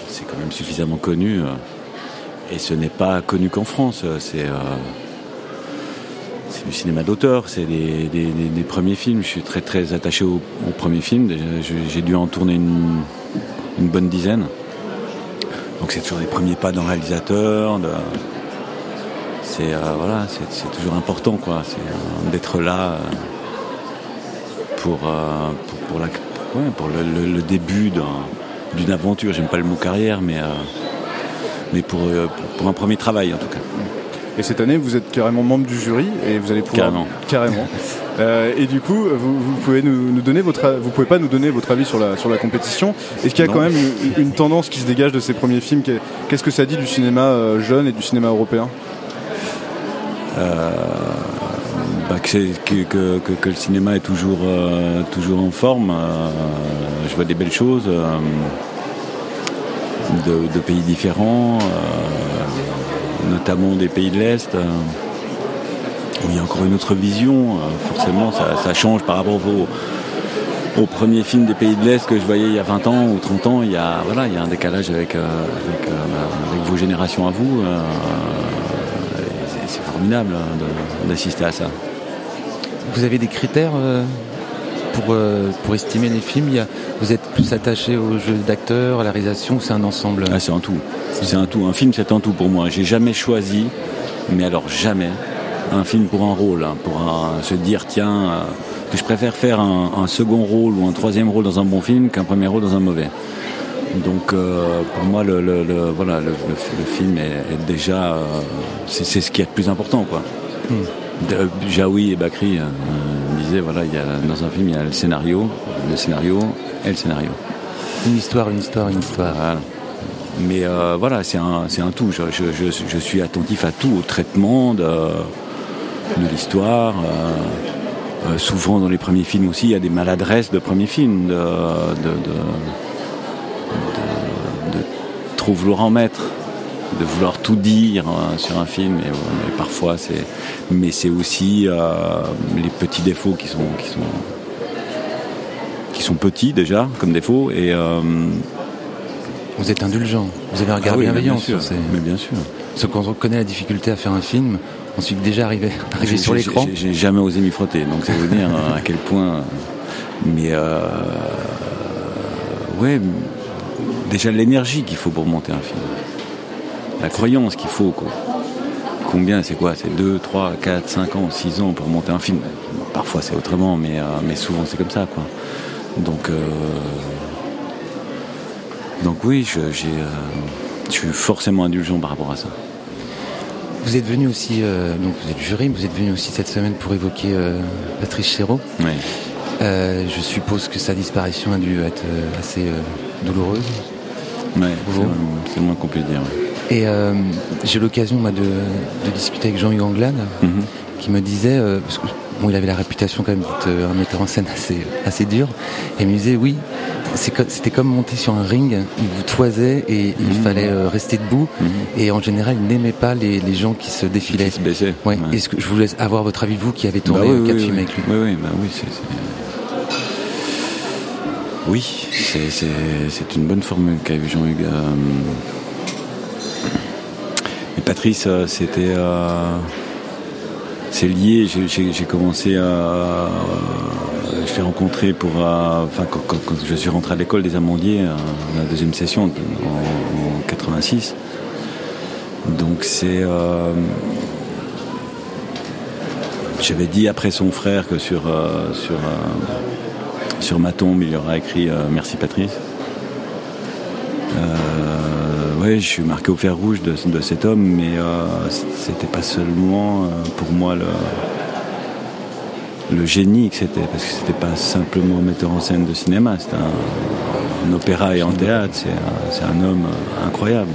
C'est quand même suffisamment connu. Euh, et ce n'est pas connu qu'en France. Euh, c'est euh, c'est du cinéma d'auteur, c'est des, premiers films. Je suis très très attaché aux au premiers films. J'ai dû en tourner une, bonne dizaine. Donc c'est toujours les premiers pas d'un réalisateur. C'est voilà, c'est toujours important quoi. d'être là pour, pour, la, pour le, début d'une aventure. J'aime pas le mot carrière, mais, mais pour, pour un premier travail en tout cas. Et cette année, vous êtes carrément membre du jury et vous allez pouvoir carrément. carrément. Euh, et du coup, vous, pouvez nous, donner votre, vous pouvez pas nous donner votre avis sur la sur la compétition. Est-ce qu'il y a quand même une, tendance qui se dégage de ces premiers films? Qu'est-ce que ça dit du cinéma euh, jeune et du cinéma européen? euh, bah, que, le cinéma est toujours, toujours en forme. je vois des belles choses. de, pays différents, notamment des pays de l'Est, il y a encore une autre vision. forcément, ça, change par rapport au, premier film des pays de l'Est que je voyais il y a 20 ans ou 30 ans. Il y a, voilà, il y a un décalage avec, vos générations à vous. Formidable hein, d'assister à ça. Vous avez des critères pour, euh, pour estimer les films? Vous êtes plus attaché au jeu d'acteur, à la réalisation, ou c'est un ensemble? Ah, C'est un tout. C'est un tout. Un film, c'est un tout pour moi. J'ai jamais choisi, mais alors jamais, un film pour un rôle, hein, pour se dire tiens, euh, que je préfère faire un, second rôle ou un troisième rôle dans un bon film qu'un premier rôle dans un mauvais. Donc euh, pour moi, le, voilà, le, film est, déjà, c'est ce qui est le plus important, quoi. Hmm. Jaoui et Bakri voilà, il y a, dans un film, il y a le scénario, le scénario et le scénario. Une histoire, une histoire, une histoire. Mais euh, voilà, c'est un, un, tout. Je, suis attentif à tout, au traitement de, de l'histoire. Euh, euh, souvent dans les premiers films aussi, il y a des maladresses de premiers films, de, de, de trop vouloir en mettre de vouloir tout dire hein, sur un film. Et, parfois, c'est, mais c'est aussi euh, les petits défauts qui sont, qui sont, qui sont petits déjà comme défauts. Et euh, vous êtes indulgent. Vous avez un regard ah bienveillant. Mais bien sûr. Parce que quand on connaît la difficulté à faire un film, ensuite déjà arrivé, arrivé sur l'écran. J'ai jamais osé m'y frotter, donc ça veut dire à quel point. Mais euh, ouais, déjà l'énergie qu'il faut pour monter un film la croyance qu'il faut. Quoi. Combien c'est quoi? C'est 2, 3, 4, 5 ans, 6 ans pour monter un film? Parfois c'est autrement, mais, euh, mais souvent c'est comme ça. Quoi. Donc, euh, donc oui, je, j'ai, euh, je suis forcément indulgent par rapport à ça. Vous êtes venu aussi, donc vous êtes jury, vous êtes venu aussi cette semaine pour évoquer Patrice Chéreau. Oui. Je suppose que sa disparition a dû être assez douloureuse. Oui, c'est, le moins qu'on puisse dire. Et euh, j'ai l'occasion de, discuter avec Jean-Hugues Anglade, mhm. qui me disait, euh, parce que bon, il avait la réputation quand même d'être euh, un metteur en scène assez, assez dur, et il me disait oui, c'était comme monter sur un ring, il vous toisait et il mhm. fallait rester debout, mhm. et en général il n'aimait pas les, gens qui se défilaient. Qui se baissaient. Ouais. Est-ce que je voulais avoir votre avis vous qui avez tourné bah quatre films avec lui Oui, oui, bah oui, c'est. Oui, c'est une bonne formule qu'a eu Jean-Hugues. Patrice, euh, c'était. Euh, c'est lié. J'ai commencé à. je l'ai rencontré pour. Enfin, quand, je suis rentré à l'école des Amandiers, euh, la deuxième session en, 86. Donc c'est. J'avais dit après son frère que sur, sur, sur ma tombe, il y aura écrit Merci Patrice oui, je suis marqué au fer rouge de, cet homme, mais euh, c'était pas seulement euh, pour moi le, génie que c'était, parce que c'était pas simplement un metteur en scène de cinéma, c'est un, opéra et en théâtre, c'est un, homme euh, incroyable.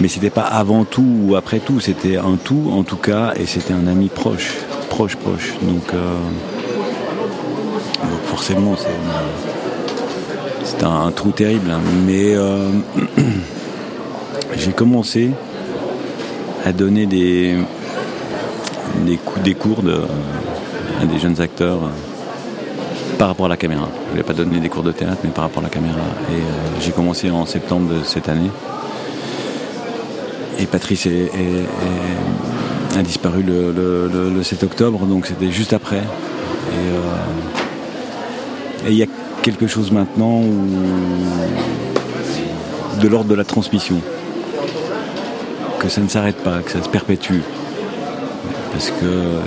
Mais c'était pas avant tout ou après tout, c'était un tout en tout cas, et c'était un ami proche, proche, proche. Donc, donc forcément, c'est c'est un, trou terrible. Hein. Mais euh, j'ai commencé à donner des, des, coups, des cours à des jeunes acteurs euh, par rapport à la caméra. Je ne voulais pas donner des cours de théâtre, mais par rapport à la caméra. Et euh, j'ai commencé en septembre de cette année. Et Patrice a disparu le, 7 octobre, donc c'était juste après. Et il y a quelque chose maintenant où... de l'ordre de la transmission. Que ça ne s'arrête pas, que ça se perpétue. Parce que, euh,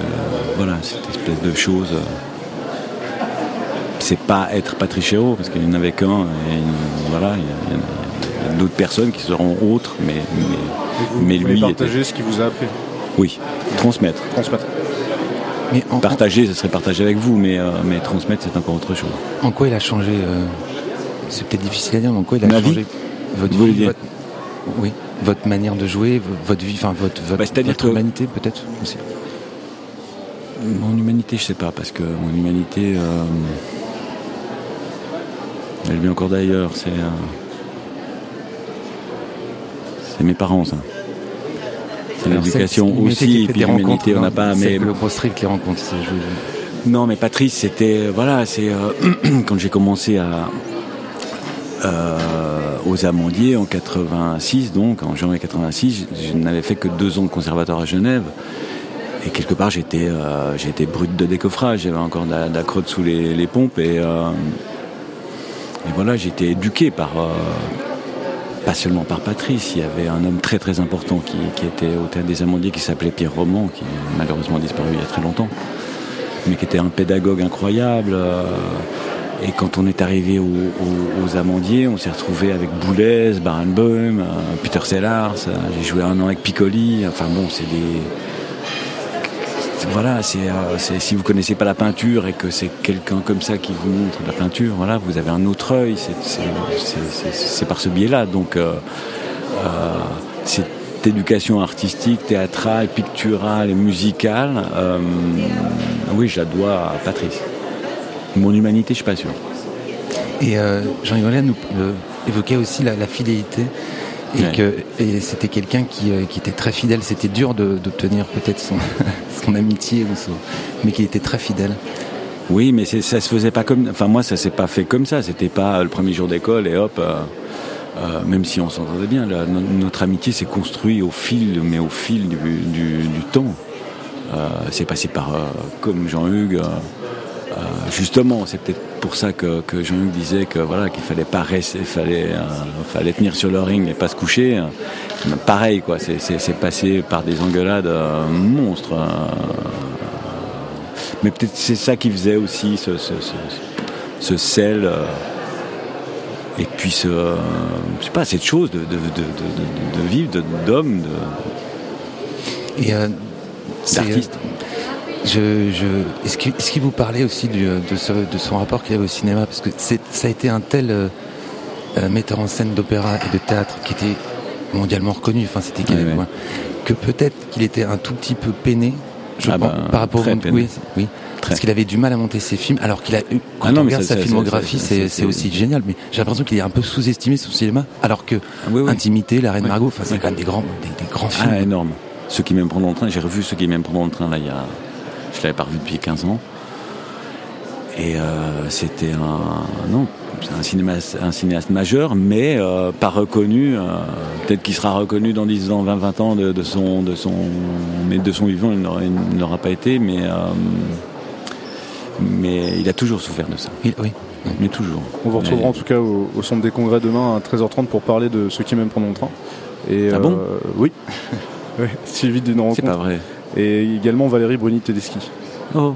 voilà, cette espèce de chose, euh, c'est pas être Patrichéo, parce qu'il n'y en avait qu'un, et voilà, il y a, d'autres personnes qui seront autres, mais, mais, lui. Partager ce qu'il vous a appris? Oui, transmettre. Transmettre. Partager, ce serait partager avec vous, mais, euh, mais transmettre, c'est encore autre chose. En quoi il a changé euh, C'est peut-être difficile à dire, mais en quoi il a changé votre vie, Oui, votre manière de jouer, votre vie, enfin votre, votre, bah, humanité peut-être aussi. Mon humanité, je sais pas, parce que mon humanité. Euh, Elle vient encore d'ailleurs. C'est euh, c'est mes parents, ça. C'est l'éducation aussi, et puis l'humanité, on n'a pas. Mais le rencontres. c'est- je- non, mais Patrice, c'était voilà, c'est euh, quand j'ai commencé à euh, aux Amandiers en 86, donc en janvier 86, je, je n'avais fait que deux ans de conservatoire à Genève. Et quelque part, j'étais euh, j'étais brut de décoffrage. J'avais encore de la, de la crotte sous les, les pompes et, euh, et voilà, j'étais éduqué par euh, pas seulement par Patrice. Il y avait un homme très très important qui, était au théâtre des Amandiers qui s'appelait Pierre Roman, qui a malheureusement disparu il y a très longtemps mais qui était un pédagogue incroyable. euh, Et quand on est arrivé au- au- aux Amandiers, on s'est retrouvé avec Boulez, Barenboim, euh, Peter Sellars. euh, J'ai joué un an avec Piccoli. Enfin bon, c'est des. Voilà, euh, si vous connaissez pas la peinture et que c'est quelqu'un comme ça qui vous montre la peinture, voilà, vous avez un autre œil. c'est- par ce biais-là. Donc, euh, euh, cette éducation artistique, théâtrale, picturale et musicale, oui, je la dois à Patrice. Mon humanité, je suis pas sûr. Et Jean-Yves nous évoquait aussi la fidélité. Et Ouais. que et c'était quelqu'un qui, euh, qui était très fidèle. C'était dur de- d'obtenir peut-être son, son amitié, ou son, mais qui était très fidèle. Oui, mais ça se faisait pas comme. Enfin, moi, ça s'est pas fait comme ça. C'était pas le premier jour d'école et hop. euh, euh, même si on s'entendait bien, la- notre amitié s'est construite au fil, mais au fil du, du- du temps. Euh, c'est passé par, euh, comme Jean-Hugues, euh, euh, justement, c'est peut-être pour ça que, que Jean-Hugues disait que voilà qu'il fallait pas rester, fallait, euh, fallait tenir sur le ring et pas se coucher. Pareil, quoi. C'est- passé par des engueulades euh, monstres. euh, mais peut-être c'est ça qui faisait aussi ce, ce, ce, ce sel. et puis ce, je sais pas, cette chose de, de, de, vivre, d'homme, de, Et c'est, d'artiste. Je, je, est-ce qu'il est-ce qu'il vous parlait aussi du- de, ce- de son rapport qu'il avait au cinéma? Parce que ça a été un tel euh, euh, metteur en scène d'opéra et de théâtre qui était mondialement reconnu, enfin c'était québécois, ouais. que peut-être qu'il était un tout petit peu peiné, je Ah pense, bah, par rapport au... peiné. Oui, oui. Parce qu'il avait du mal à monter ses films, alors qu'il a eu, quand Ah non, on regarde sa filmographie, c'est aussi génial, mais j'ai l'impression qu'il est un peu sous-estimé son cinéma, alors que Ah oui, oui. Intimité, La Reine. Margot, enfin c'est quand même des grands, des, des grands films. Ah, énorme. Ceux qui m'aiment prendre le train, j'ai revu ceux qui m'aiment prendre le train là il y a. Je l'avais pas revu depuis 15 ans. Et euh, c'était un. Non, c'est un, cinéma, un cinéaste majeur, mais euh, pas reconnu. euh, Peut-être qu'il sera reconnu dans 10 ans, 20, 20 ans de, de son, de son. Mais de son vivant, il n'aura- pas été, mais. euh, mais il a toujours souffert de ça. Oui, oui. Mais toujours. On vous retrouvera Mais- en tout cas au, au centre des congrès demain à 13h30 pour parler de ceux qui m'aiment prendre le train. Et, Ah bon? Oui. Ouais, Suivi d'une rencontre. C'est pas vrai. Et également Valérie Bruni-Tedeschi. Oh.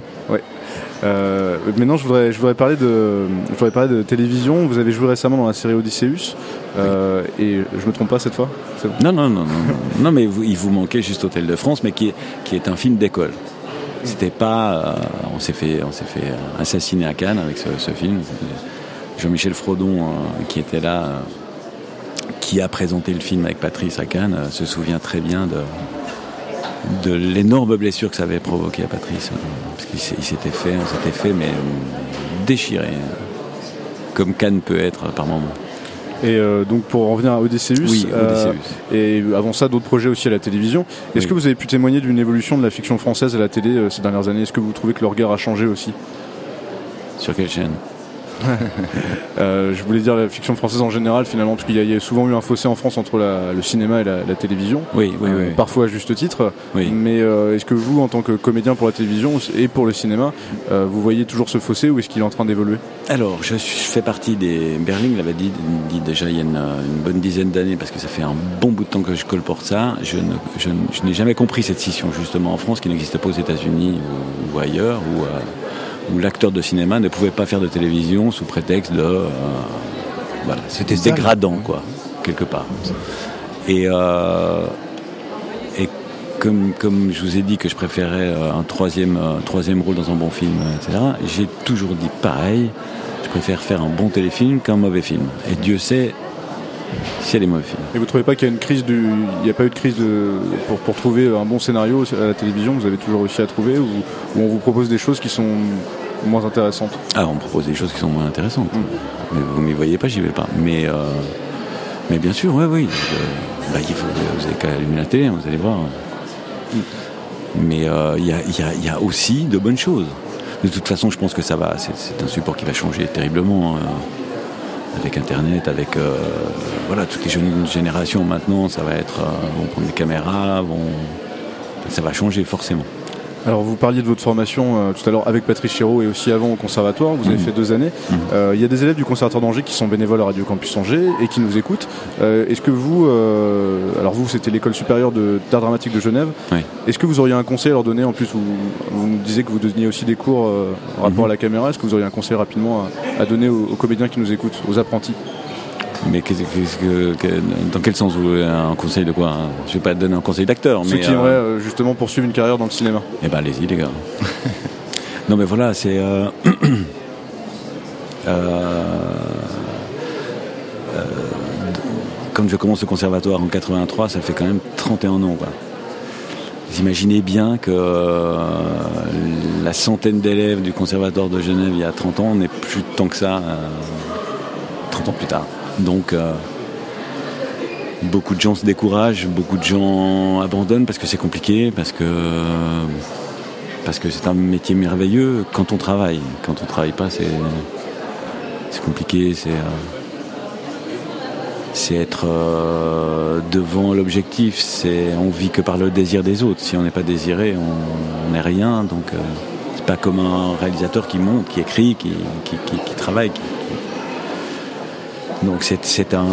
Euh, maintenant, je voudrais, je voudrais parler de, je voudrais parler de télévision. Vous avez joué récemment dans la série Odysseus, euh, et je me trompe pas cette fois. Bon? Non, non, non, non, non, mais vous- il vous manquait juste Hôtel de France, mais qui est, qui est un film d'école. C'était pas, euh, on s'est fait, on s'est fait assassiner à Cannes avec ce, ce film. Jean-Michel Frodon, qui était là, qui a présenté le film avec Patrice à Cannes, se souvient très bien de de l'énorme blessure que ça avait provoqué à Patrice, euh, parce qu'il s'était fait, on s'était fait, mais euh, déchiré, euh, comme Cannes peut être par moment. Et euh, donc pour en revenir à Odysseus, Oui, euh, et avant ça d'autres projets aussi à la télévision. Est-ce Oui. que vous avez pu témoigner d'une évolution de la fiction française à la télé euh, ces dernières années? Est-ce que vous trouvez que le regard a changé aussi? Sur quelle chaîne? Euh, Je voulais dire la fiction française en général finalement, parce qu'il y, a- il y a souvent eu un fossé en France entre la- le cinéma et la, la télévision. Oui, oui, Euh, oui. Parfois à juste titre. Oui. Mais euh, est-ce que vous, en tant que comédien pour la télévision et pour le cinéma, vous voyez toujours ce fossé ou est-ce qu'il est en train d'évoluer? Alors, je, suis- je fais partie des. Berling l'avait dit, dit déjà il y a une, une bonne dizaine d'années, parce que ça fait un bon bout de temps que je colporte ça. Je, n'ai jamais compris cette scission, justement, en France, qui n'existe pas aux États-Unis ou, ou ailleurs, euh, où l'acteur de cinéma ne pouvait pas faire de télévision sous prétexte de. euh, voilà, c'était dégradant, quoi, quelque part. Et. euh, et comme, comme je vous ai dit que je préférais euh, un troisième, troisième rôle dans un bon film, etc., j'ai toujours dit pareil, je préfère faire un bon téléfilm qu'un mauvais film. Et Dieu sait s'il y a des mauvais films. Et vous trouvez pas qu'il y a une crise du, il n'y a pas eu de crise de, pour, pour trouver un bon scénario à la télévision Vous avez toujours réussi à trouver ou, ou on vous propose des choses qui sont moins intéressantes Ah, on propose des choses qui sont moins intéressantes. Mm. Mais vous ne m'y voyez pas, j'y vais pas. Mais, euh, mais bien sûr, oui, oui. Euh, bah, il faut, vous avez qu'à allumer la télé, vous allez voir. Mais euh, il y, a, il y a- il y a aussi de bonnes choses. De toute façon, je pense que ça va. C'est, un support qui va changer terriblement. hein. avec Internet, avec euh, voilà toutes les jeunes générations maintenant, ça va être euh, vont prendre des caméras, vont ça va changer forcément. Alors vous parliez de votre formation euh, tout à l'heure avec Patrice Chéreau et aussi avant au conservatoire, vous avez Mhm. fait deux années. Mhm. Euh, Il y a des élèves du conservatoire d'Angers qui sont bénévoles à Radio Campus Angers et qui nous écoutent. Euh, Est-ce que vous, euh, alors vous c'était l'école supérieure d'art dramatique de Genève, Oui. est-ce que vous auriez un conseil à leur donner? En plus vous, vous nous disiez que vous donniez aussi des cours euh, en rapport Mhm. à la caméra, est-ce que vous auriez un conseil rapidement à, à donner aux, aux comédiens qui nous écoutent, aux apprentis? Mais que, que- dans quel sens vous voulez un conseil de quoi hein Je vais pas te donner un conseil d'acteur, Ceux mais qui euh, aimeraient euh, justement poursuivre une carrière dans le cinéma. Eh ben allez-y les gars. non mais voilà, c'est... euh, euh, euh, comme je commence le conservatoire en 83, ça fait quand même 31 ans. Quoi. Vous imaginez bien que euh, la centaine d'élèves du conservatoire de Genève il y a 30 ans n'est plus tant que ça, euh, 30 ans plus tard. Donc... euh, Beaucoup de gens se découragent, beaucoup de gens abandonnent parce que c'est compliqué, parce que parce que c'est un métier merveilleux quand on travaille. Quand on travaille pas, c'est c'est compliqué, c'est euh, c'est être euh, devant l'objectif. C'est on vit que par le désir des autres. Si on n'est pas désiré, on n'est rien. Donc c'est pas comme un réalisateur qui monte, qui écrit, qui qui, travaille. Donc c'est c'est un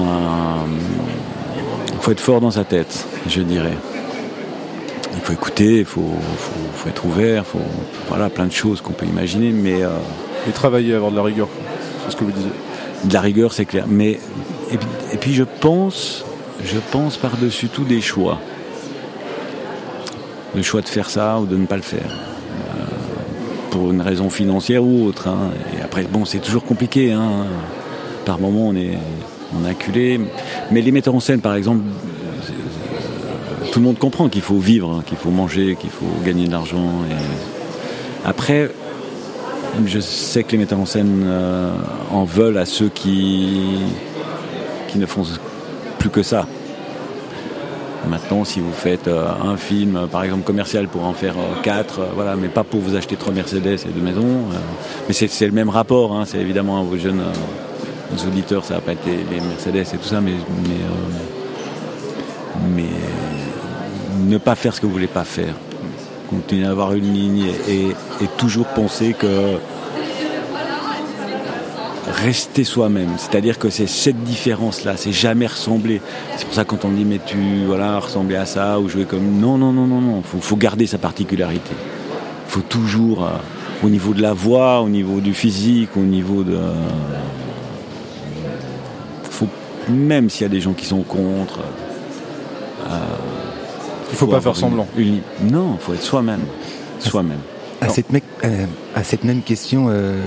il faut être fort dans sa tête, je dirais. Il faut écouter, il faut, faut, faut être ouvert, faut, voilà, plein de choses qu'on peut imaginer, mais euh, Et travailler, avoir de la rigueur, c'est ce que vous disiez. de la rigueur, c'est clair. Mais, et, puis- et puis je pense, je pense par-dessus tout des choix. Le choix de faire ça ou de ne pas le faire. Euh, pour une raison financière ou autre. hein. Et après, bon, c'est toujours compliqué. hein. Par moments, on est, on est acculé. Mais les metteurs en scène, par exemple, euh, tout le monde comprend qu'il faut vivre, hein, qu'il faut manger, qu'il faut gagner de l'argent. Après, je sais que les metteurs en scène euh, en veulent à ceux qui, qui ne font plus que ça. Maintenant, si vous faites euh, un film, par exemple commercial, pour en faire quatre, voilà, mais pas pour vous acheter trois Mercedes et deux maisons. mais c'est c'est le même rapport. hein, c'est évidemment à vos jeunes euh, vos auditeurs, ça va pas être les, Mercedes et tout ça, mais mais, euh, mais ne pas faire ce que vous voulez pas faire. Continuer à avoir une ligne et, toujours penser que rester soi-même. C'est-à-dire que c'est cette différence-là, c'est jamais ressembler. C'est pour ça quand on dit mais tu voilà ressembler à ça ou jouer comme non non non non non, faut, faut garder sa particularité. Faut toujours euh, au niveau de la voix, au niveau du physique, au niveau de même s'il y a des gens qui sont contre. euh, Il faut pas avoir faire semblant. une- non, faut être soi-même, soi-même. À cette, mec- euh, à cette même question, euh,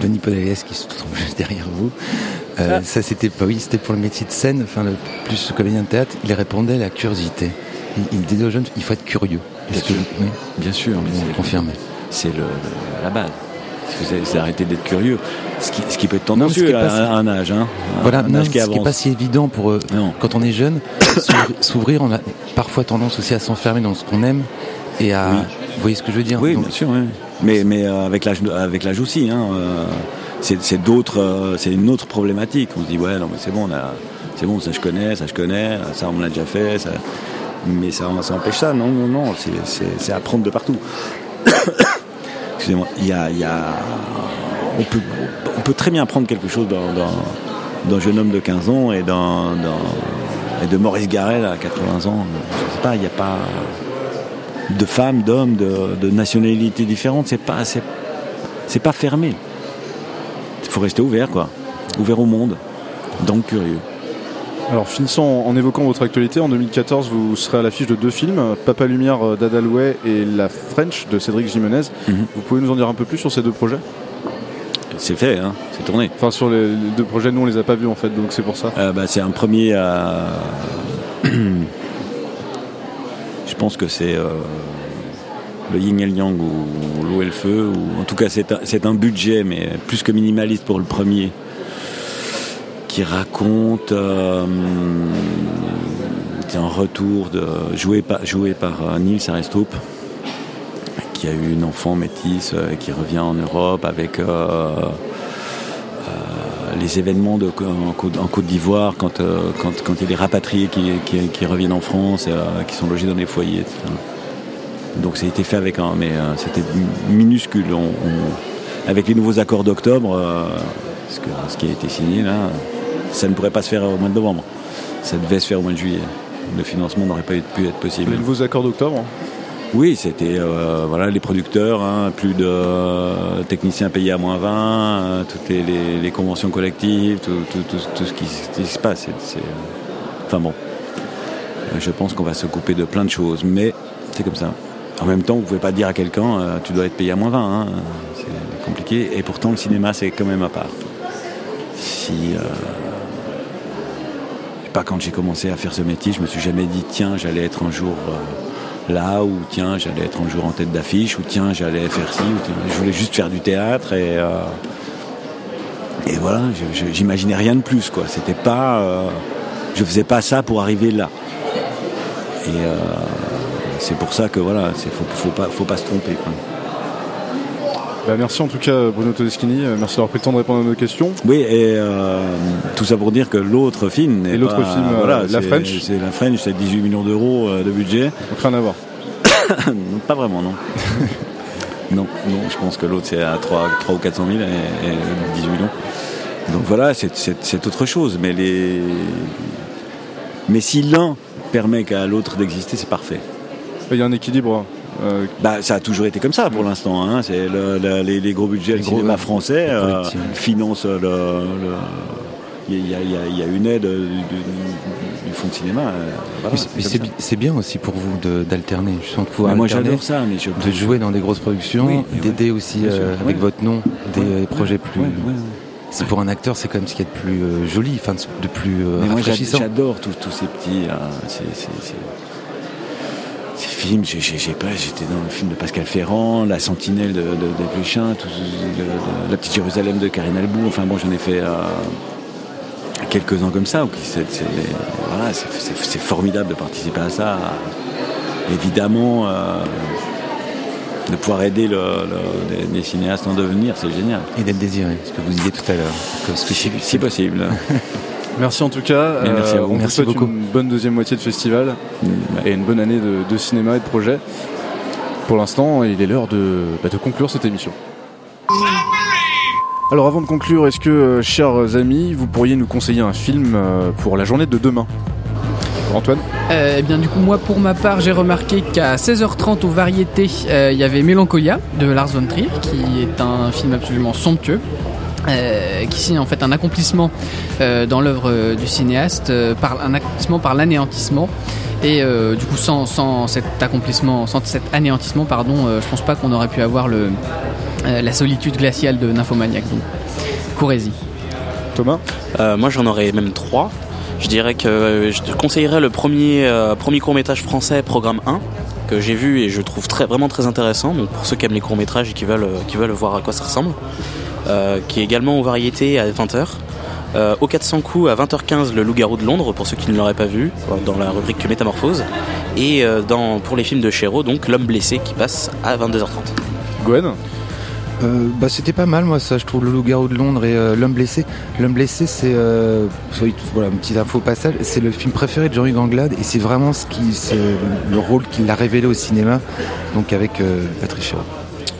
Denis Podalides qui se trouve juste derrière vous, euh, ça c'était pas oui, c'était pour le métier de scène, enfin le plus comédien de théâtre, il répondait la curiosité. Il, il disait aux jeunes, il faut être curieux. Que sûr. oui, Bien sûr, vous c'est- confirmez c'est le, la base. C'est- arrêter d'être curieux. Ce qui, ce qui peut être Non, qui tendancieux est à, un âge. Hein, Voilà, un non, âge ce qui qui n'est pas si évident pour eux. Non. Quand on est jeune, s'ouvrir- on a parfois tendance aussi à s'enfermer dans ce qu'on aime et à. Oui. Vous voyez ce que je veux dire? Oui, Donc, bien sûr. oui. Mais, mais euh, avec l'âge, avec l'âge aussi. Hein, euh, c'est d'autres, euh, c'est une autre problématique. On se dit ouais, non, mais c'est bon, c'est bon, ça je connais, ça je connais, ça on l'a déjà fait. Ça... Mais ça, ça empêche ça. Non, non, non. c'est apprendre de partout. Excusez-moi. On peut, très bien apprendre quelque chose d'un jeune homme de 15 ans et de Maurice Garel à 80 ans. Pas, il n'y a pas de femmes, d'hommes, de, nationalités différentes. C'est pas, pas fermé. Il faut rester ouvert. Ouvert au monde. Donc curieux. Alors finissons en, évoquant votre actualité. En 2014, vous serez à l'affiche de deux films, Papa Lumière euh, d'Adalouet et La French de Cédric Jimenez. Mhm. Vous pouvez nous en dire un peu plus sur ces deux projets? C'est fait, hein. C'est tourné. Enfin sur les, deux projets, nous on les a pas vus en fait, donc c'est pour ça. Euh, bah, c'est un premier à. Je pense que c'est. euh, le yin et le yang ou l'eau et le feu. Ou, en tout cas, c'est un, c'est un budget, mais plus que minimaliste pour le premier, qui raconte euh, un retour de, joué, par, joué par euh, Nils Arestrup, qui a eu une enfant métisse euh, qui revient en Europe avec euh, euh, les événements de, en, Côte- d'Ivoire quand, euh, quand, quand il y a des rapatriés qui, qui, reviennent en France, euh, qui sont logés dans des foyers, etc. Donc ça a été fait avec un, mais euh, c'était minuscule. Avec les nouveaux accords d'octobre, euh, ce qui a été signé là, ça ne pourrait pas se faire au mois de novembre. Ça devait se faire au mois de juillet. Le financement n'aurait pas pu être possible. Les nouveaux accords d'octobre. Oui, c'était euh, voilà les producteurs, hein, plus de euh, techniciens payés à moins 20, euh, toutes les, les- les conventions collectives, tout, tout- tout- tout ce, qui, se passe. c'est- Enfin bon, Euh, je pense qu'on va se couper de plein de choses, mais c'est comme ça. En même temps, vous pouvez pas dire à quelqu'un tu dois être payé à moins 20, hein, c'est compliqué. Et pourtant, le cinéma, c'est quand même à part. Si pas quand j'ai commencé à faire ce métier, je me suis jamais dit tiens, j'allais être un jour euh, là, ou tiens, j'allais être un jour en tête d'affiche, ou tiens, j'allais faire ci, ou tiens, je voulais juste faire du théâtre et euh, et voilà, j'imaginais rien de plus quoi. C'était pas, euh, je faisais pas ça pour arriver là. Et c'est pour ça que voilà, faut, faut pas, faut pas se tromper. Quoi. Bah, merci en tout cas Bruno Todeschini, Euh, merci d'avoir pris le temps de répondre à nos questions. Oui, et euh, tout ça pour dire que l'autre film, Et l'autre film, euh, voilà, La French c'est la French, c'est 18 millions d'euros de budget. Donc rien à voir. pas vraiment, non. non, non, je pense que l'autre c'est à 3, 3 ou 400 000 et, et 18 millions. Donc voilà, c'est- autre chose. Mais les, mais si l'un permet qu'à l'autre d'exister, c'est parfait. Il y a un équilibre. Euh, Bah, ça a toujours été comme ça pour l'instant. Hein. C'est le- le- les, les gros budgets gros, cinéma euh, français euh, financent le. le- il y, a, y y une aide du, du- du fonds de cinéma. euh, voilà, c'est bien aussi pour vous d'alterner, moi j'adore ça, mais je de jouer dans des grosses productions, Oui, d'aider aussi euh, avec ouais. votre nom des Ouais, euh, projets plus. C'est pour un acteur, c'est quand même ce qu'il y a de plus euh, joli, enfin de plus euh, rafraîchissant. j'adore tous, ces petits. euh, films, pas, j'étais dans le film de Pascal Ferrand, La Sentinelle de, de, tout, La Petite Jérusalem de Karine Albou, enfin bon j'en ai fait euh, quelques-uns comme ça. c'est, voilà, formidable de participer à ça. Évidemment, euh, de pouvoir aider le, le- des, des cinéastes en devenir, c'est génial. Et d'être désiré, ce que vous disiez tout à l'heure. si possible. Merci en tout cas. Euh, Mais merci à vous. On Merci vous souhaite beaucoup. une bonne deuxième moitié de festival et une bonne année de, de cinéma et de projet. Pour l'instant, il est l'heure de, bah, de conclure cette émission. Alors avant de conclure, est-ce que, euh, chers amis, vous pourriez nous conseiller un film euh, pour la journée de demain? Antoine? Euh, eh bien du coup moi pour ma part j'ai remarqué qu'à 16h30 aux variétés euh, il y avait Mélancolia de Lars von Trier qui est un film absolument somptueux euh, qui signe en fait un accomplissement euh, dans l'œuvre euh, du cinéaste euh, par un accomplissement par l'anéantissement et euh, du coup sans, sans cet accomplissement sans cet anéantissement pardon euh, je pense pas qu'on aurait pu avoir le, euh, la solitude glaciale de Nymphomaniac donc courez-y Thomas Euh, moi j'en aurais même trois. Je dirais que je te conseillerais le premier, euh, premier court métrage français, programme 1, que j'ai vu et je trouve très, vraiment très intéressant. Donc pour ceux qui aiment les courts métrages et qui veulent, qui veulent voir à quoi ça ressemble. Euh, qui est également aux variétés à 20h. Euh, au 400 coups à 20h15 le Loup-garou de Londres pour ceux qui ne l'auraient pas vu dans la rubrique Métamorphose et euh, dans, pour les films de Chéreau donc L'homme blessé qui passe à 22h30. Gwen Euh, bah, c'était pas mal, moi, ça, je trouve, le loup-garou de Londres et euh, l'homme blessé. L'homme blessé, c'est, euh, voilà, une petite info au passage, c'est le film préféré de Jean-Hugues Anglade et c'est vraiment ce qui, c'est le rôle qu'il a révélé au cinéma, donc avec euh, Patrick Chéreau.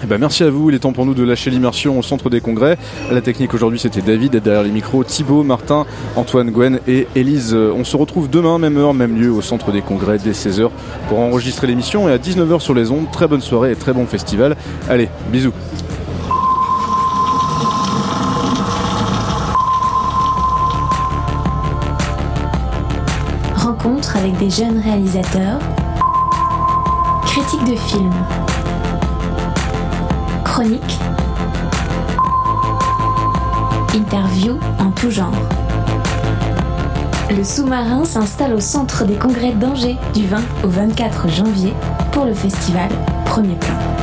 Eh ben, merci à vous, il est temps pour nous de lâcher l'immersion au centre des congrès. La technique aujourd'hui c'était David, derrière les micros Thibaut, Martin, Antoine, Gwen et Élise. Euh, On se retrouve demain, même heure, même lieu au centre des congrès dès 16h pour enregistrer l'émission et à 19h sur les ondes. Très bonne soirée et très bon festival. Allez, bisous. Rencontre avec des jeunes réalisateurs. Critique de films. Chronique. Interview en tout genre. Le sous-marin s'installe au centre des congrès d'Angers du 20 au 24 janvier pour le festival Premier plan.